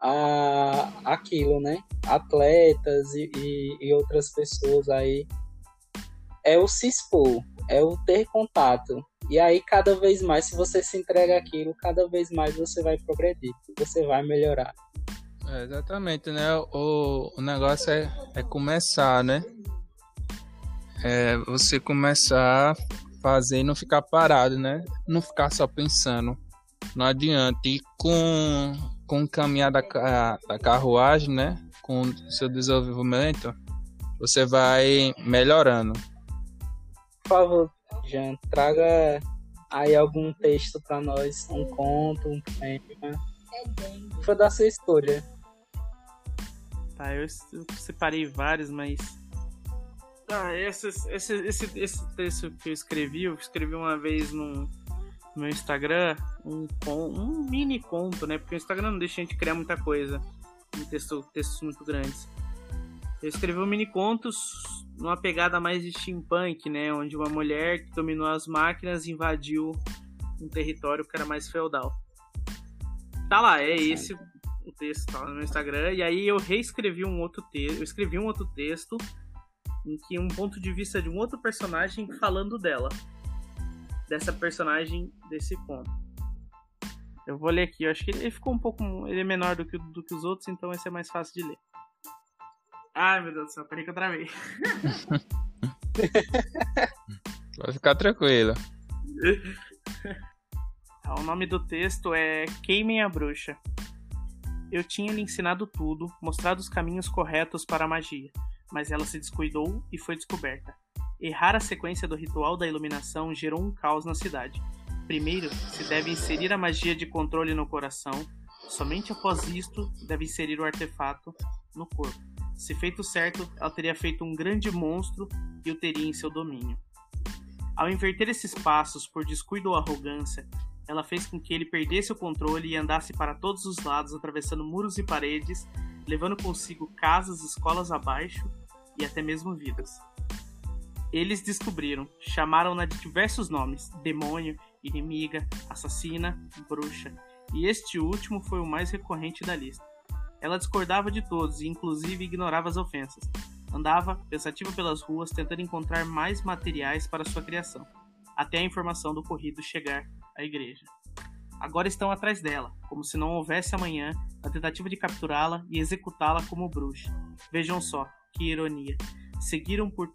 a aquilo, né? Atletas e, e, e outras pessoas aí. É o se expor, é o ter contato. E aí, cada vez mais, se você se entrega aquilo, cada vez mais você vai progredir, você vai melhorar. É, exatamente, né? O, o negócio é, é começar, né? É você começar a fazer e não ficar parado, né? Não ficar só pensando. Não adianta. E com, com o caminhar da, da carruagem, né? Com o seu desenvolvimento, você vai melhorando. Favor, Jean, traga aí algum texto para nós, um conto, um poema. Foi da sua escolha. Tá, eu, separei vários, mas. Tá, esse, esse, esse, texto que eu escrevi, eu escrevi uma vez no, meu Instagram um, um mini conto, né? Porque o Instagram não deixa a gente criar muita coisa em texto, textos muito grandes. Eu escrevi um mini contos numa pegada mais de steampunk, né? Onde uma mulher que dominou as máquinas invadiu um território que era mais feudal. Tá lá, é esse o texto tá no meu Instagram, e aí eu reescrevi um outro texto, eu escrevi um outro texto em que um ponto de vista de um outro personagem falando dela. Dessa personagem desse conto. Eu vou ler aqui, eu acho que ele ficou um pouco. Ele é menor do que, do que os outros, então esse é mais fácil de ler. Ai meu Deus do céu, peraí que eu travei. Pode ficar tranquilo. o nome do texto é Queimem a Bruxa. Eu tinha lhe ensinado tudo, mostrado os caminhos corretos para a magia, mas ela se descuidou e foi descoberta. Errar a sequência do ritual da iluminação gerou um caos na cidade. Primeiro, se deve inserir a magia de controle no coração, somente após isto, deve inserir o artefato no corpo. Se feito certo, ela teria feito um grande monstro e o teria em seu domínio. Ao inverter esses passos por descuido ou arrogância, ela fez com que ele perdesse o controle e andasse para todos os lados, atravessando muros e paredes, levando consigo casas, escolas abaixo e até mesmo vidas. Eles descobriram, chamaram-na de diversos nomes: demônio, inimiga, assassina, bruxa, e este último foi o mais recorrente da lista. Ela discordava de todos e, inclusive, ignorava as ofensas. Andava, pensativa pelas ruas, tentando encontrar mais materiais para sua criação, até a informação do ocorrido chegar à igreja. Agora estão atrás dela, como se não houvesse amanhã, na tentativa de capturá-la e executá-la como bruxa. Vejam só, que ironia. Seguiram por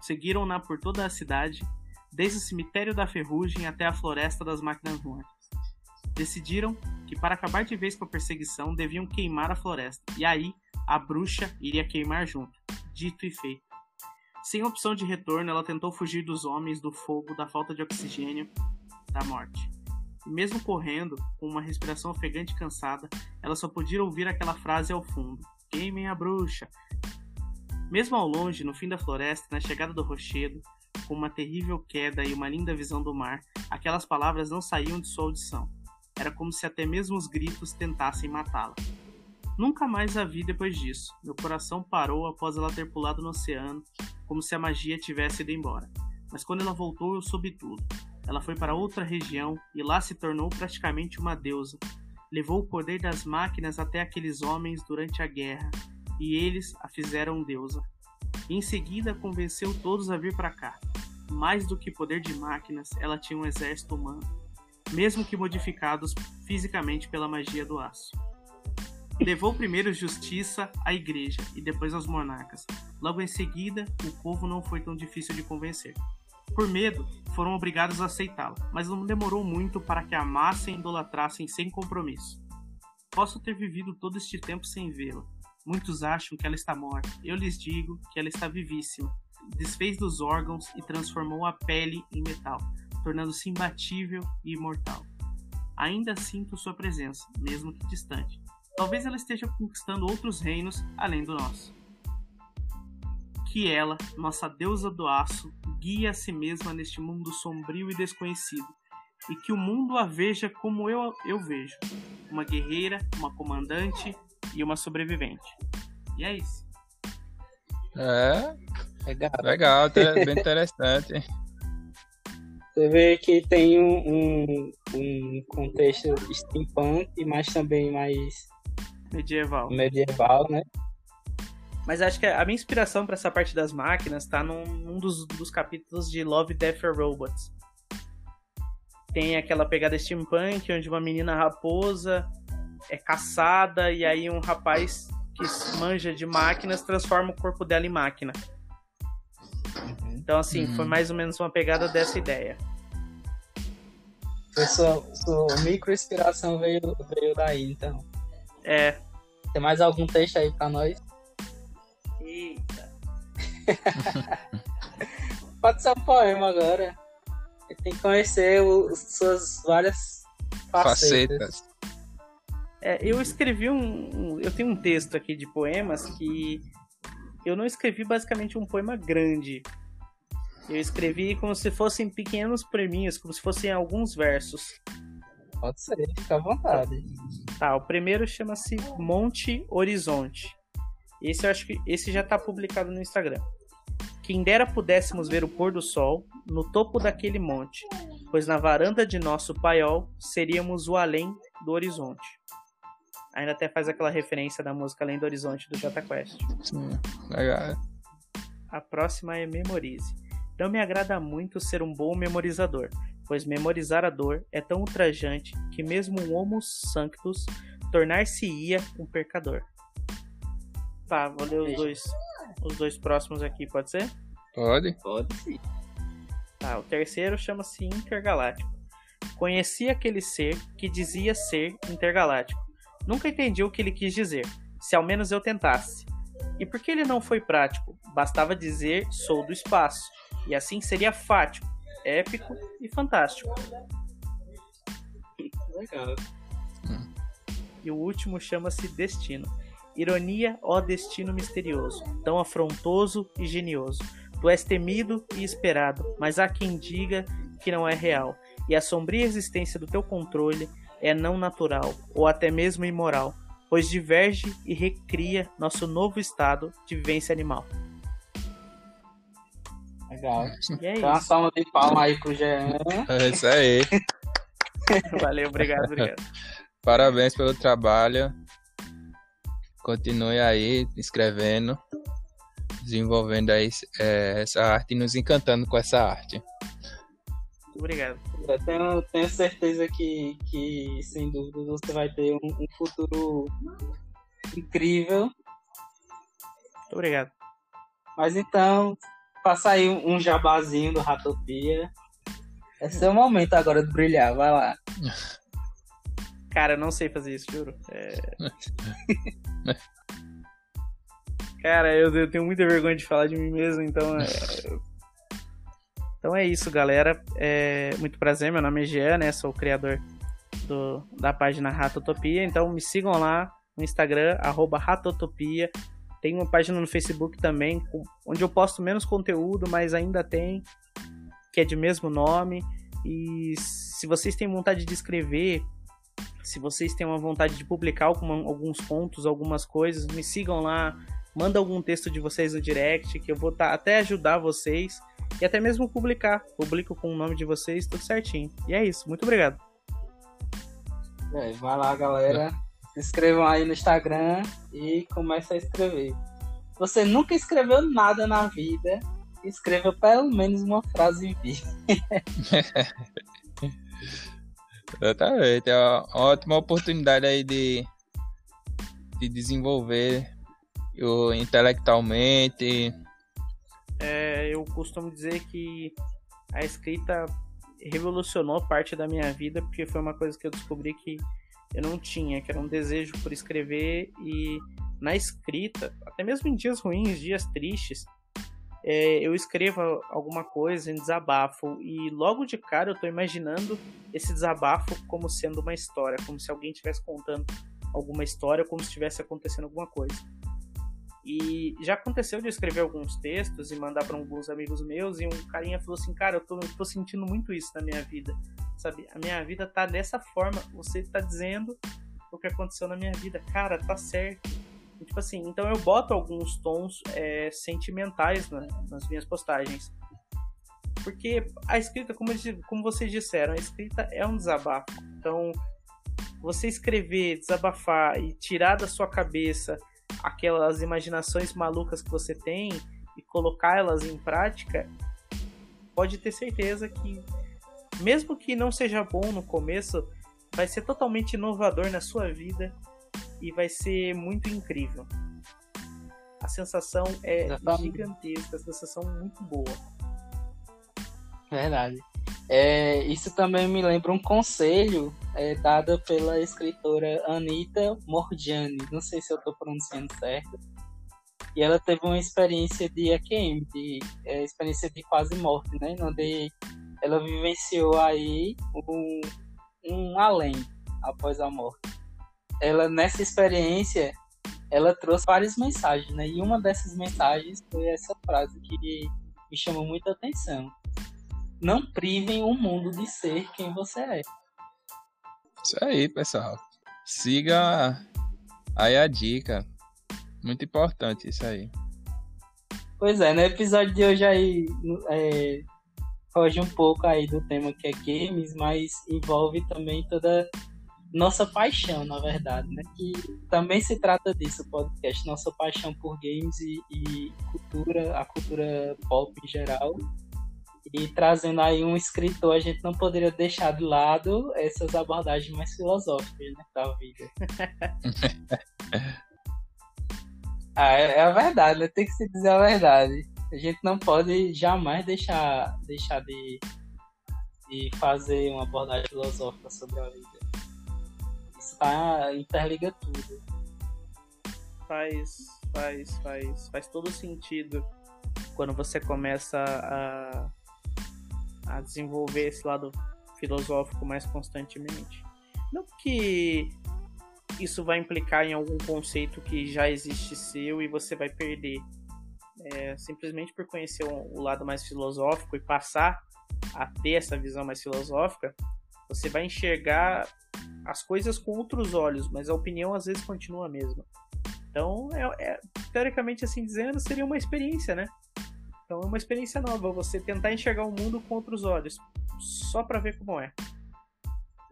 seguiram-na por toda a cidade, desde o cemitério da Ferrugem até a floresta das máquinas mortas. Decidiram que para acabar de vez com a perseguição deviam queimar a floresta, e aí a bruxa iria queimar junto. Dito e feito. Sem opção de retorno, ela tentou fugir dos homens, do fogo, da falta de oxigênio, da morte. E mesmo correndo, com uma respiração ofegante e cansada, ela só podia ouvir aquela frase ao fundo: Queimem a bruxa! Mesmo ao longe, no fim da floresta, na chegada do rochedo, com uma terrível queda e uma linda visão do mar, aquelas palavras não saíam de sua audição. Era como se até mesmo os gritos tentassem matá-la. Nunca mais a vi depois disso. Meu coração parou após ela ter pulado no oceano, como se a magia tivesse ido embora. Mas quando ela voltou, eu soube tudo. Ela foi para outra região e lá se tornou praticamente uma deusa. Levou o poder das máquinas até aqueles homens durante a guerra, e eles a fizeram deusa. em seguida convenceu todos a vir para cá. Mais do que poder de máquinas, ela tinha um exército humano, mesmo que modificados fisicamente pela magia do aço. Levou primeiro justiça à igreja e depois aos monarcas. Logo em seguida, o povo não foi tão difícil de convencer. Por medo, foram obrigados a aceitá-la, mas não demorou muito para que a amassem e idolatrassem sem compromisso. Posso ter vivido todo este tempo sem vê-la. Muitos acham que ela está morta. Eu lhes digo que ela está vivíssima. Desfez dos órgãos e transformou a pele em metal, tornando-se imbatível e imortal. Ainda sinto sua presença, mesmo que distante. Talvez ela esteja conquistando outros reinos além do nosso. Que ela, nossa deusa do aço, guie a si mesma neste mundo sombrio e desconhecido, e que o mundo a veja como eu, eu vejo: uma guerreira, uma comandante e uma sobrevivente. E é isso. É, Legal. legal, tá bem interessante. Você vê que tem um, um, um contexto steampunk, mas também mais Medieval. medieval, né? Mas acho que a minha inspiração para essa parte das máquinas tá num, num dos, dos capítulos de Love, Death and Robots. Tem aquela pegada steampunk, onde uma menina raposa é caçada e aí um rapaz que manja de máquinas transforma o corpo dela em máquina. Então, assim, Uhum. foi mais ou menos uma pegada dessa ideia. Sua, sua micro-inspiração veio, veio daí, então. É. Tem mais algum texto aí pra nós? Eita. Pode ser um poema agora. Ele tem que conhecer o, suas várias facetas. Facetas. É, eu escrevi um, um- Eu tenho um texto aqui de poemas que. Eu não escrevi basicamente um poema grande. Eu escrevi como se fossem pequenos preminhos, como se fossem alguns versos. Pode ser, fica à vontade. Tá, o primeiro chama-se Monte Horizonte. Esse eu acho que esse já tá publicado no Instagram. Quem dera pudéssemos ver o pôr do sol no topo daquele monte, pois na varanda de nosso paiol seríamos o além do horizonte. Ainda até faz aquela referência da música Além do Horizonte do Jota Quest. Sim, legal. A próxima é Memorize. Não me agrada muito ser um bom memorizador, pois memorizar a dor é tão ultrajante que mesmo um homo sanctus tornar-se-ia um percador. Tá, vou ler os dois, os dois próximos aqui, pode ser? Pode? Pode sim. Tá, o terceiro chama-se Intergaláctico. Conheci aquele ser que dizia ser intergaláctico. Nunca entendi o que ele quis dizer, se ao menos eu tentasse. E por que ele não foi prático? Bastava dizer sou do espaço, e assim seria fático, épico e fantástico. Legal. E o último chama-se Destino. Ironia, ó destino misterioso, tão afrontoso e genioso. Tu és temido e esperado, mas há quem diga que não é real, e a sombria existência do teu controle é não natural ou até mesmo imoral, pois diverge e recria nosso novo estado de vivência animal. Legal. E é Então, uma isso. salva de palma aí pro Jean. É isso aí. Valeu, obrigado, obrigado. Parabéns pelo trabalho. Continue aí escrevendo, desenvolvendo aí é, essa arte e nos encantando com essa arte. Obrigado. Eu tenho, tenho certeza que, que, sem dúvida, você vai ter um, um futuro incrível. Muito obrigado. Mas então, passa aí um, um jabazinho do Ratopia. É seu momento agora de brilhar, vai lá. Cara, eu não sei fazer isso, juro. É... Cara, eu, eu tenho muita vergonha de falar de mim mesmo, então é... Então é isso, galera. É... Muito prazer, meu nome é Jean, né? Sou o criador do... da página Ratotopia. Então me sigam lá no Instagram, Ratotopia. Tem uma página no Facebook também, onde eu posto menos conteúdo, mas ainda tem, que é de mesmo nome. E se vocês têm vontade de escrever, se vocês têm uma vontade de publicar alguma- alguns pontos, algumas coisas, me sigam lá, manda algum texto de vocês no direct, que eu vou tá, até ajudar vocês e até mesmo publicar. Publico com o nome de vocês, tudo certinho. E é isso, muito obrigado. É, vai lá, galera. Se inscrevam aí no Instagram e comece a escrever. Você nunca escreveu nada na vida, escreva pelo menos uma frase em vídeo. Exatamente. É uma ótima oportunidade aí de, de desenvolver o, intelectualmente. Eu costumo dizer que a escrita revolucionou parte da minha vida, porque foi uma coisa que eu descobri que eu não tinha, que era um desejo por escrever e na escrita, até mesmo em dias ruins, dias tristes, é, eu escrevo alguma coisa em desabafo e logo de cara eu tô imaginando esse desabafo como sendo uma história, como se alguém estivesse contando alguma história, como se estivesse acontecendo alguma coisa. E já aconteceu de escrever alguns textos e mandar para alguns amigos meus e um carinha falou assim, cara, eu tô, eu tô sentindo muito isso na minha vida, sabe? A minha vida tá dessa forma, você tá dizendo o que aconteceu na minha vida. Cara, tá certo. Tipo assim, então eu boto alguns tons é, sentimentais na- nas minhas postagens. Porque a escrita, como, como vocês disseram, a escrita é um desabafo. Então, você escrever, desabafar e tirar da sua cabeça aquelas imaginações malucas que você tem e colocá-las em prática, pode ter certeza que, mesmo que não seja bom no começo, vai ser totalmente inovador na sua vida e vai ser muito incrível. A sensação é Exatamente. gigantesca, a sensação muito boa. Verdade. É, isso também me lembra um conselho é, dado pela escritora Anita Morgiani. Não sei se eu estou pronunciando certo. E ela teve uma experiência de EQM, de é, experiência de quase morte, né? Onde ela vivenciou aí um, um além após a morte. Ela nessa experiência ela trouxe várias mensagens, né? E uma dessas mensagens foi essa frase que me chamou muita atenção não privem o mundo de ser quem você é. Isso aí, pessoal. Siga aí a dica. Muito importante isso aí. Pois é, no episódio de hoje aí é, foge um pouco aí do tema que é games, mas envolve também toda nossa paixão, na verdade, né? Que também se trata disso, o podcast, nossa paixão por games e, e cultura, a cultura pop em geral. E trazendo aí um escritor, a gente não poderia deixar de lado essas abordagens mais filosóficas né, da vida. ah, é, é a verdade, né? Tem que se dizer a verdade. A gente não pode jamais deixar, deixar de, de fazer uma abordagem filosófica sobre a vida. Isso tá, interliga tudo. Faz, faz, faz, faz todo sentido quando você começa a, a desenvolver esse lado filosófico mais constantemente. Não que isso vai implicar em algum conceito que já existe seu e você vai perder. é, simplesmente por conhecer o, lado mais filosófico e passar a ter essa visão mais filosófica, você vai enxergar as coisas com outros olhos, mas a opinião às vezes continua a mesma. Então, é, é, teoricamente, assim dizendo, seria uma experiência, né? Então, é uma experiência nova, você tentar enxergar o mundo com outros olhos, só para ver como é.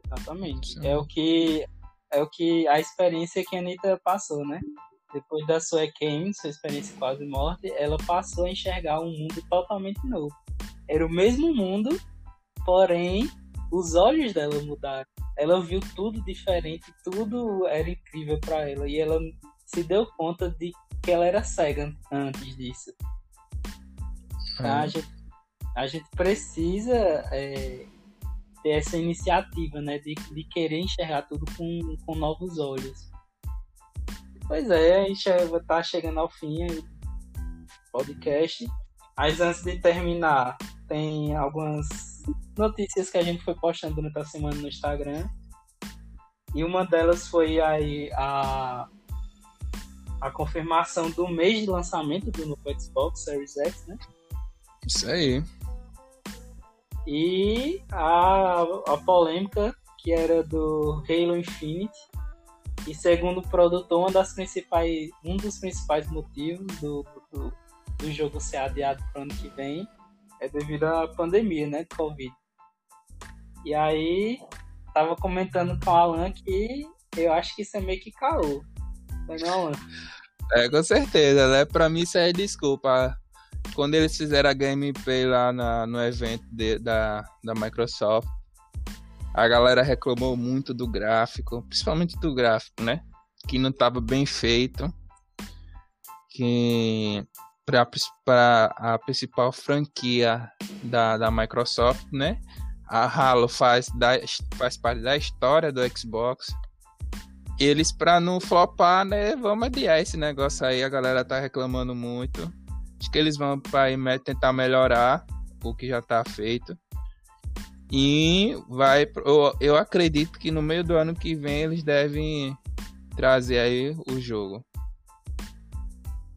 Exatamente. Sim. É o que é o que a experiência que a Anitta passou, né? Depois da sua EQM, sua experiência quase morte, ela passou a enxergar um mundo totalmente novo. Era o mesmo mundo, porém os olhos dela mudaram. Ela viu tudo diferente, tudo era incrível para ela e ela se deu conta de que ela era cega antes disso. Então, a, gente, a gente precisa é, ter essa iniciativa, né, de, de querer enxergar tudo com, com novos olhos. Pois é, a gente tá chegando ao fim do podcast. Mas antes de terminar, tem algumas notícias que a gente foi postando durante a semana no Instagram. E uma delas foi aí a, a confirmação do mês de lançamento do novo Xbox Series X, né? Isso aí. E a, a polêmica que era do Halo Infinite. E segundo o produtor, uma das principais, um dos principais motivos do, do, do jogo ser adiado para o ano que vem é devido à pandemia, né? Covid. E aí, tava comentando com o Alan que eu acho que isso é meio que caô. Não, não, Alan? É, com certeza, né? Pra mim isso é desculpa quando eles fizeram a gameplay lá na, no evento de, da, da Microsoft, a galera reclamou muito do gráfico, principalmente do gráfico, né? Que não estava bem feito. Que para a principal franquia da, da Microsoft, né? A Halo faz, da, faz parte da história do Xbox. Eles, para não flopar, né? Vamos adiar esse negócio aí. A galera tá reclamando muito. Acho que eles vão para tentar melhorar o que já está feito. E vai. Eu, eu acredito que no meio do ano que vem eles devem trazer aí o jogo.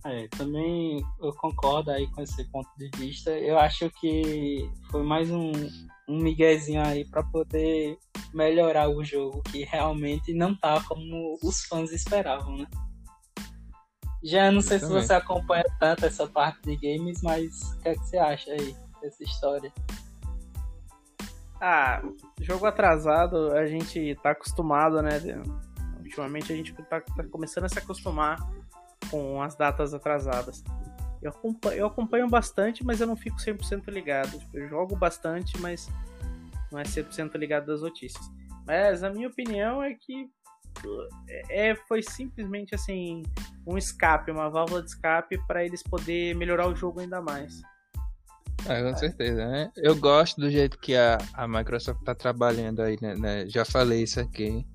É, também eu concordo aí com esse ponto de vista. Eu acho que foi mais um, um miguezinho aí para poder melhorar o jogo, que realmente não tá como os fãs esperavam, né? Já não sei se você acompanha tanto essa parte de games, mas o que, é que você acha aí dessa história? Ah, jogo atrasado, a gente tá acostumado, né? Ultimamente a gente tá, tá começando a se acostumar com as datas atrasadas. Eu acompanho, eu acompanho bastante, mas eu não fico 100% ligado. Eu jogo bastante, mas não é 100% ligado das notícias. Mas a minha opinião é que é, foi simplesmente assim um escape, uma válvula de escape para eles poder melhorar o jogo ainda mais. É, com certeza, né? Eu gosto do jeito que a, a Microsoft tá trabalhando aí, né, né? Já falei isso aqui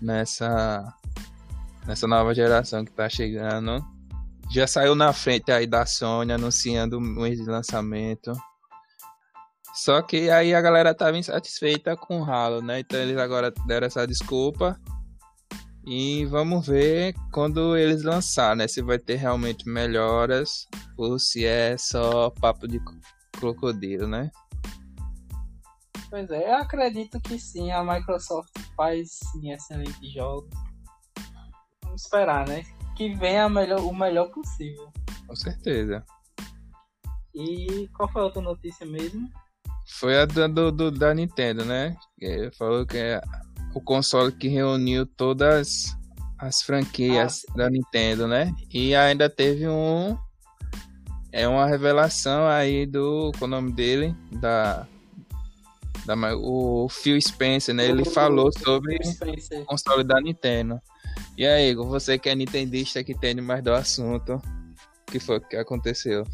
nessa nessa nova geração que tá chegando. Já saiu na frente aí da Sony anunciando o mês de lançamento. Só que aí a galera tava insatisfeita com o Halo, né? Então eles agora deram essa desculpa e vamos ver quando eles lançar, né? Se vai ter realmente melhoras ou se é só papo de crocodilo, né? Pois é, eu acredito que sim, a Microsoft faz sim excelentes jogos. Vamos esperar, né? Que venha melhor, o melhor possível. Com certeza. E qual foi a outra notícia mesmo? Foi a do, do da Nintendo, né? Ele falou que é o console que reuniu todas as franquias ah, da Nintendo, né? E ainda teve um é uma revelação aí do qual é o nome dele da da o Phil Spencer, né? Ele falou sobre o console da Nintendo. E aí, você que é nintendista que entende mais do assunto, o que foi que aconteceu?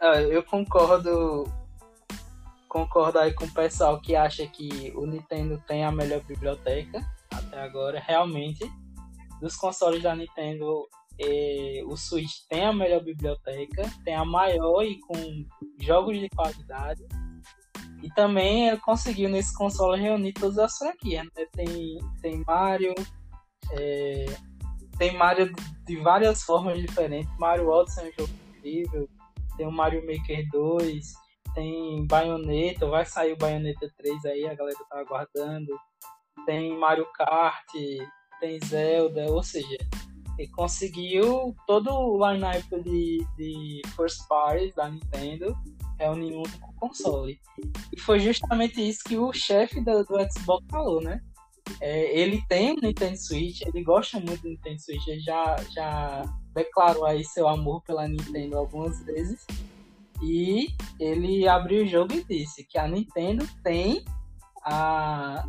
Ah, eu concordo concordo aí com o pessoal que acha que o Nintendo tem a melhor biblioteca até agora. Realmente, dos consoles da Nintendo, eh, o Switch tem a melhor biblioteca, tem a maior e com jogos de qualidade. E também conseguiu nesse console reunir todas as franquias. Né? Tem, tem Mario, é, tem Mario de várias formas diferentes. Mario Odyssey é um jogo incrível. Tem o Mario Maker 2, tem Bayonetta, vai sair o Bayonetta 3 aí, a galera tá aguardando. Tem Mario Kart, tem Zelda, ou seja, ele conseguiu todo o line-up de, de first parties da Nintendo reunir um com o console. E foi justamente isso que o chefe do, do Xbox falou, né? É, ele tem o Nintendo Switch, ele gosta muito do Nintendo Switch, ele já, já declarou aí seu amor pela Nintendo algumas vezes. E ele abriu o jogo e disse que a Nintendo tem a,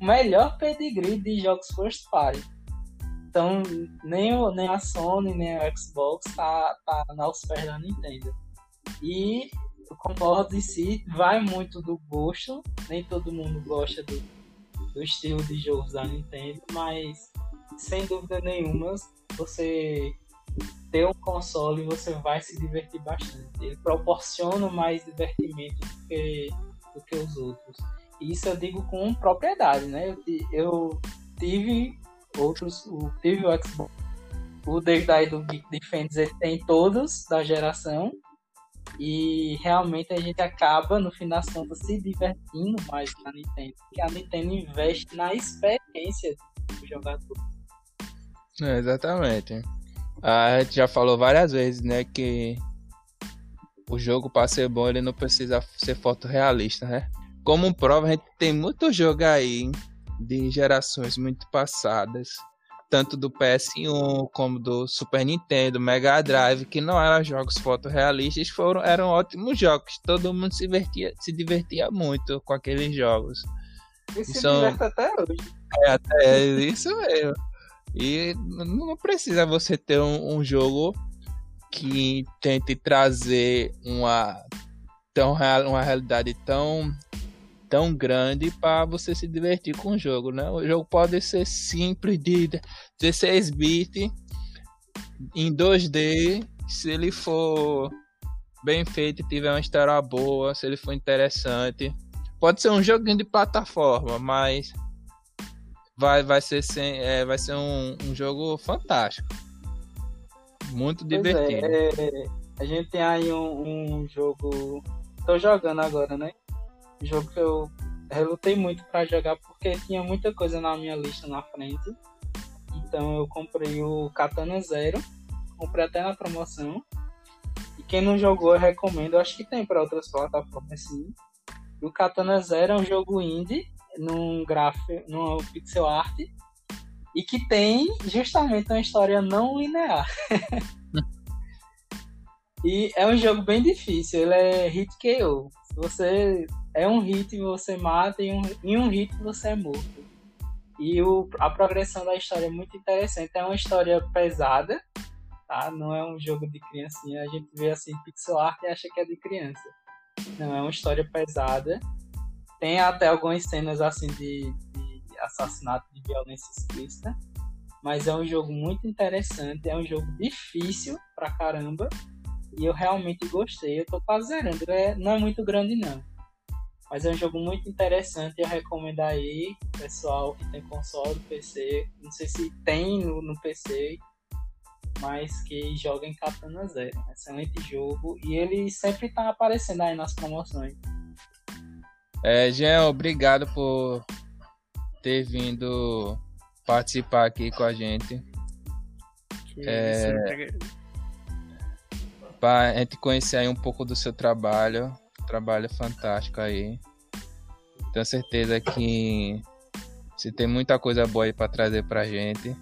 o melhor pedigree de jogos first party. Então, nem, o, nem a Sony, nem a Xbox tá, tá aos pés da Nintendo. E eu concordo em si, vai muito do gosto. Nem todo mundo gosta do, do estilo de jogos da Nintendo, mas sem dúvida nenhuma, você ter um console você vai se divertir bastante. Ele proporciona mais divertimento do que, do que os outros. E isso eu digo com propriedade, né? Eu, eu tive outros, o, tive o Xbox, o David aí do Geek ele tem todos da geração. E realmente a gente acaba, no fim das contas, se divertindo mais na Nintendo. Porque a Nintendo investe na experiência do jogador. É, exatamente. A gente já falou várias vezes, né, que o jogo para ser bom ele não precisa ser fotorrealista, né? Como prova, a gente tem muito jogo aí de gerações muito passadas, tanto do PS1 como do Super Nintendo, Mega Drive, que não eram jogos fotorrealistas, foram eram ótimos jogos. Todo mundo se divertia, se divertia muito com aqueles jogos. E se São... diverte até hoje. É, até isso mesmo. E não precisa você ter um, um jogo que tente trazer uma tão uma realidade tão tão grande para você se divertir com o jogo, né? O jogo pode ser simples de 16 bits em 2D, se ele for bem feito, tiver uma história boa, se ele for interessante. Pode ser um joguinho de plataforma, mas vai, vai ser, sem, é, vai ser um, um jogo fantástico. Muito pois é, divertido. É, é, a gente tem aí um, um, jogo. Tô jogando agora, né? Um jogo que eu relutei muito para jogar porque tinha muita coisa na minha lista na frente. Então eu comprei o Katana Zero. Comprei até na promoção. E quem não jogou eu recomendo. Eu acho que tem para outras plataformas sim. E o Katana Zero é um jogo indie num gráfico, num pixel art e que tem justamente uma história não linear. e é um jogo bem difícil, ele é hit KO. Você é um hit você mata e um, em um hit você é morto. E o, a progressão da história é muito interessante. É uma história pesada, tá? Não é um jogo de criancinha. A gente vê assim pixel art e acha que é de criança. Não, é uma história pesada tem até algumas cenas assim de, de assassinato de violência explícita. Mas é um jogo muito interessante, é um jogo difícil pra caramba. E eu realmente gostei. Eu tô quase zerando. É, não é muito grande não. Mas é um jogo muito interessante. Eu recomendo aí, pessoal que tem console, PC. Não sei se tem no, no PC, mas que joga em Katana Zero. Excelente jogo. E ele sempre tá aparecendo aí nas promoções. É, Jean, obrigado por ter vindo participar aqui com a gente. É, para a gente conhecer aí um pouco do seu trabalho, trabalho fantástico aí. Tenho certeza que você tem muita coisa boa aí para trazer para a gente.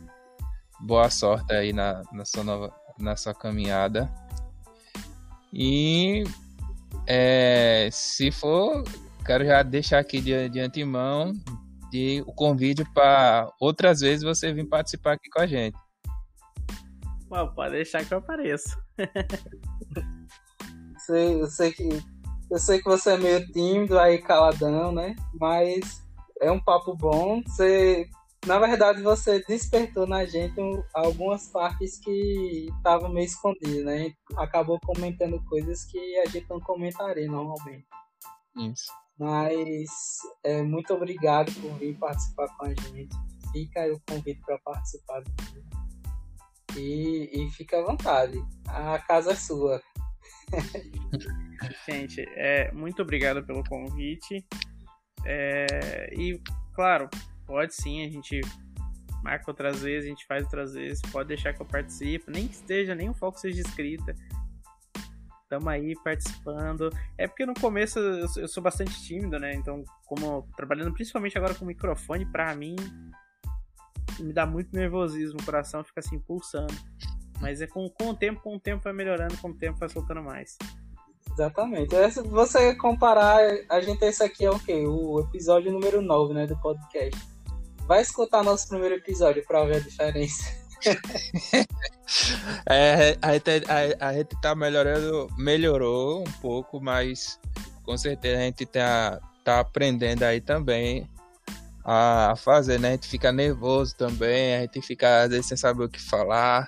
Boa sorte aí na, na, sua, nova, na sua caminhada. E é, se for quero já deixar aqui de, de antemão de, o convite para outras vezes você vir participar aqui com a gente. Bom, pode deixar que eu apareço. sei, eu, sei que, eu sei que você é meio tímido aí, caladão, né? Mas é um papo bom. Você, na verdade, você despertou na gente algumas partes que estavam meio escondidas, né? A gente acabou comentando coisas que a gente não comentaria normalmente. Isso. Mas é, muito obrigado por vir participar com a gente. Fica o convite para participar. E, e fica à vontade. A casa é sua. Gente, é, muito obrigado pelo convite. É, e, claro, pode sim, a gente marca outras vezes, a gente faz outras vezes, pode deixar que eu participe, nem que esteja, nem o foco seja escrita. Tamo aí participando. É porque no começo eu sou bastante tímido, né? Então, como trabalhando principalmente agora com microfone, pra mim me dá muito nervosismo, o coração fica assim pulsando. Mas é com, com o tempo, com o tempo vai melhorando, com o tempo vai soltando mais. Exatamente. É, se você comparar, a gente, esse aqui é o quê? O episódio número 9, né, do podcast. Vai escutar nosso primeiro episódio pra ver a diferença. é, a, gente, a, a gente tá melhorando, melhorou um pouco, mas com certeza a gente tá, tá aprendendo aí também a fazer, né? A gente fica nervoso também, a gente fica às vezes sem saber o que falar,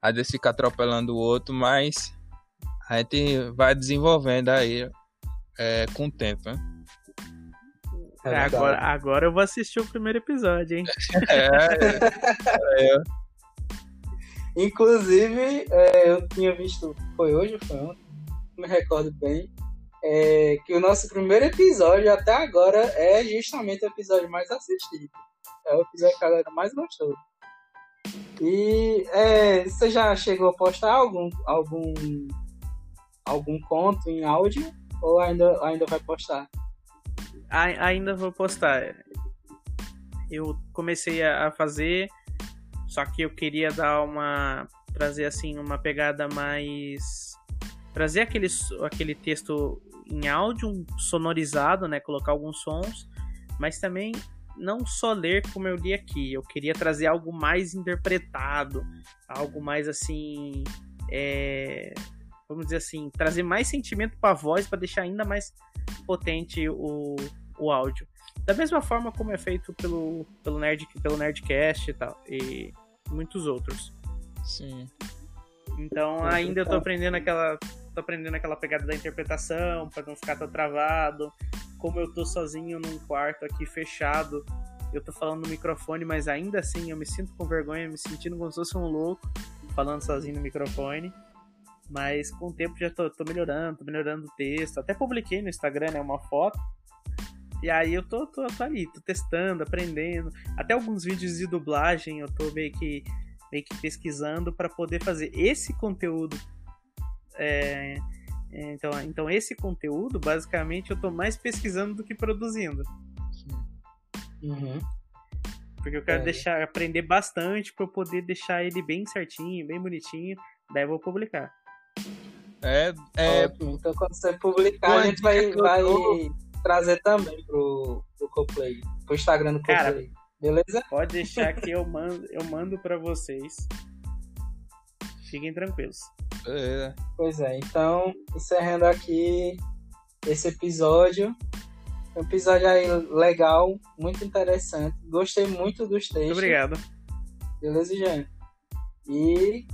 às vezes fica atropelando o outro, mas a gente vai desenvolvendo aí é, com o tempo, né? É, agora, agora eu vou assistir o primeiro episódio, hein? é, é, é. Inclusive, é, eu tinha visto, foi hoje ou foi ontem? Não me recordo bem. É, que o nosso primeiro episódio até agora é justamente o episódio mais assistido. É o episódio que a galera mais gostou. E é, você já chegou a postar algum, algum algum conto em áudio ou ainda, ainda vai postar? A, ainda vou postar. Eu comecei a fazer, só que eu queria dar uma. trazer assim uma pegada mais. trazer aquele, aquele texto em áudio, sonorizado, né? Colocar alguns sons, mas também não só ler como eu li aqui. Eu queria trazer algo mais interpretado, algo mais assim. É, vamos dizer assim, trazer mais sentimento para a voz para deixar ainda mais potente o, o áudio. Da mesma forma como é feito pelo, pelo, Nerd, pelo Nerdcast e tal, e muitos outros. Sim. Então ainda eu tô aprendendo aquela. tô aprendendo aquela pegada da interpretação, para não ficar tão travado. Como eu tô sozinho num quarto aqui fechado, eu tô falando no microfone, mas ainda assim eu me sinto com vergonha, me sentindo como se fosse um louco falando sozinho no microfone. Mas com o tempo já tô, tô melhorando, tô melhorando o texto. Até publiquei no Instagram né, uma foto. E aí eu tô, tô, tô ali, tô testando, aprendendo. Até alguns vídeos de dublagem eu tô meio que, meio que pesquisando para poder fazer esse conteúdo. É, é, então, então esse conteúdo, basicamente, eu tô mais pesquisando do que produzindo. Uhum. Porque eu quero é. deixar, aprender bastante para poder deixar ele bem certinho, bem bonitinho. Daí eu vou publicar. É, é... Então quando você publicar, a gente vai, vai trazer também pro, pro Coplay, pro Instagram do Coplay. Cara, Beleza? Pode deixar que eu mando, eu mando para vocês. Fiquem tranquilos. É. Pois é, então, encerrando aqui esse episódio. Um episódio aí legal, muito interessante. Gostei muito dos textos. Muito obrigado. Beleza, gente? E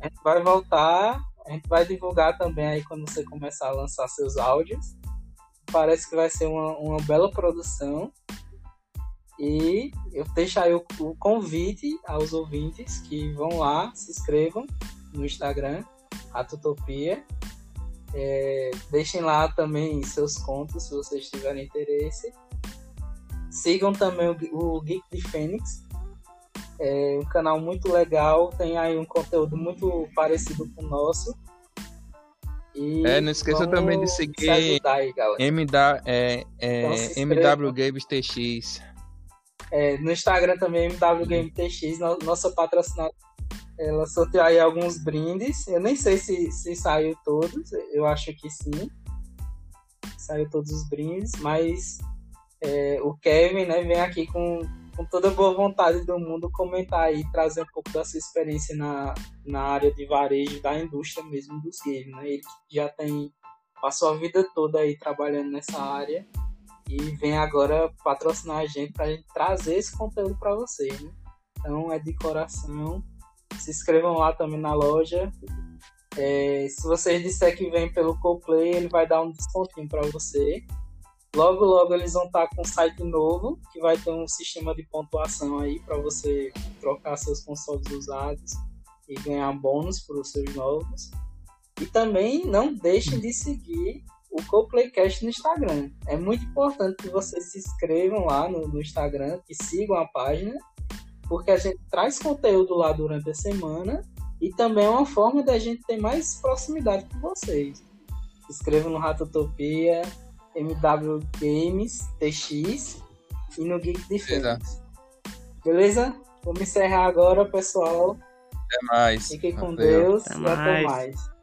a gente vai voltar a gente vai divulgar também aí quando você começar a lançar seus áudios. Parece que vai ser uma, uma bela produção. E eu deixo aí o, o, convite aos ouvintes que vão lá, se inscrevam no Instagram, a Tutopia. É, deixem lá também seus contos se vocês tiverem interesse. Sigam também o, o Geek de Fênix, é um canal muito legal, tem aí um conteúdo muito parecido com o nosso. E é, não esqueça também de seguir aí, MW, é, é, então MW Games TX. É, no Instagram também MW Game TX, nossa patrocinadora. Ela sorteou aí alguns brindes. Eu nem sei se, se saiu todos, eu acho que sim. Saiu todos os brindes, mas é, o Kevin né, vem aqui com com toda a boa vontade do mundo, comentar aí, trazer um pouco da sua experiência na, na área de varejo da indústria mesmo dos games, né? Ele já tem, passou a vida toda aí trabalhando nessa área e vem agora patrocinar a gente para gente trazer esse conteúdo para você, né? Então é de coração. Se inscrevam lá também na loja. É, se vocês disser que vem pelo CoPlay, ele vai dar um descontinho para você. Logo, logo eles vão estar com um site novo que vai ter um sistema de pontuação aí para você trocar seus consoles usados e ganhar bônus para os seus novos. E também não deixem de seguir o CoPlaycast no Instagram. É muito importante que vocês se inscrevam lá no, no Instagram, que sigam a página, porque a gente traz conteúdo lá durante a semana e também é uma forma da gente ter mais proximidade com vocês. Se inscrevam no Ratotopia, MW Games, TX e no Geek Defense. Beleza? Vamos encerrar agora, pessoal. Até mais. Fiquem com Deus até e até mais.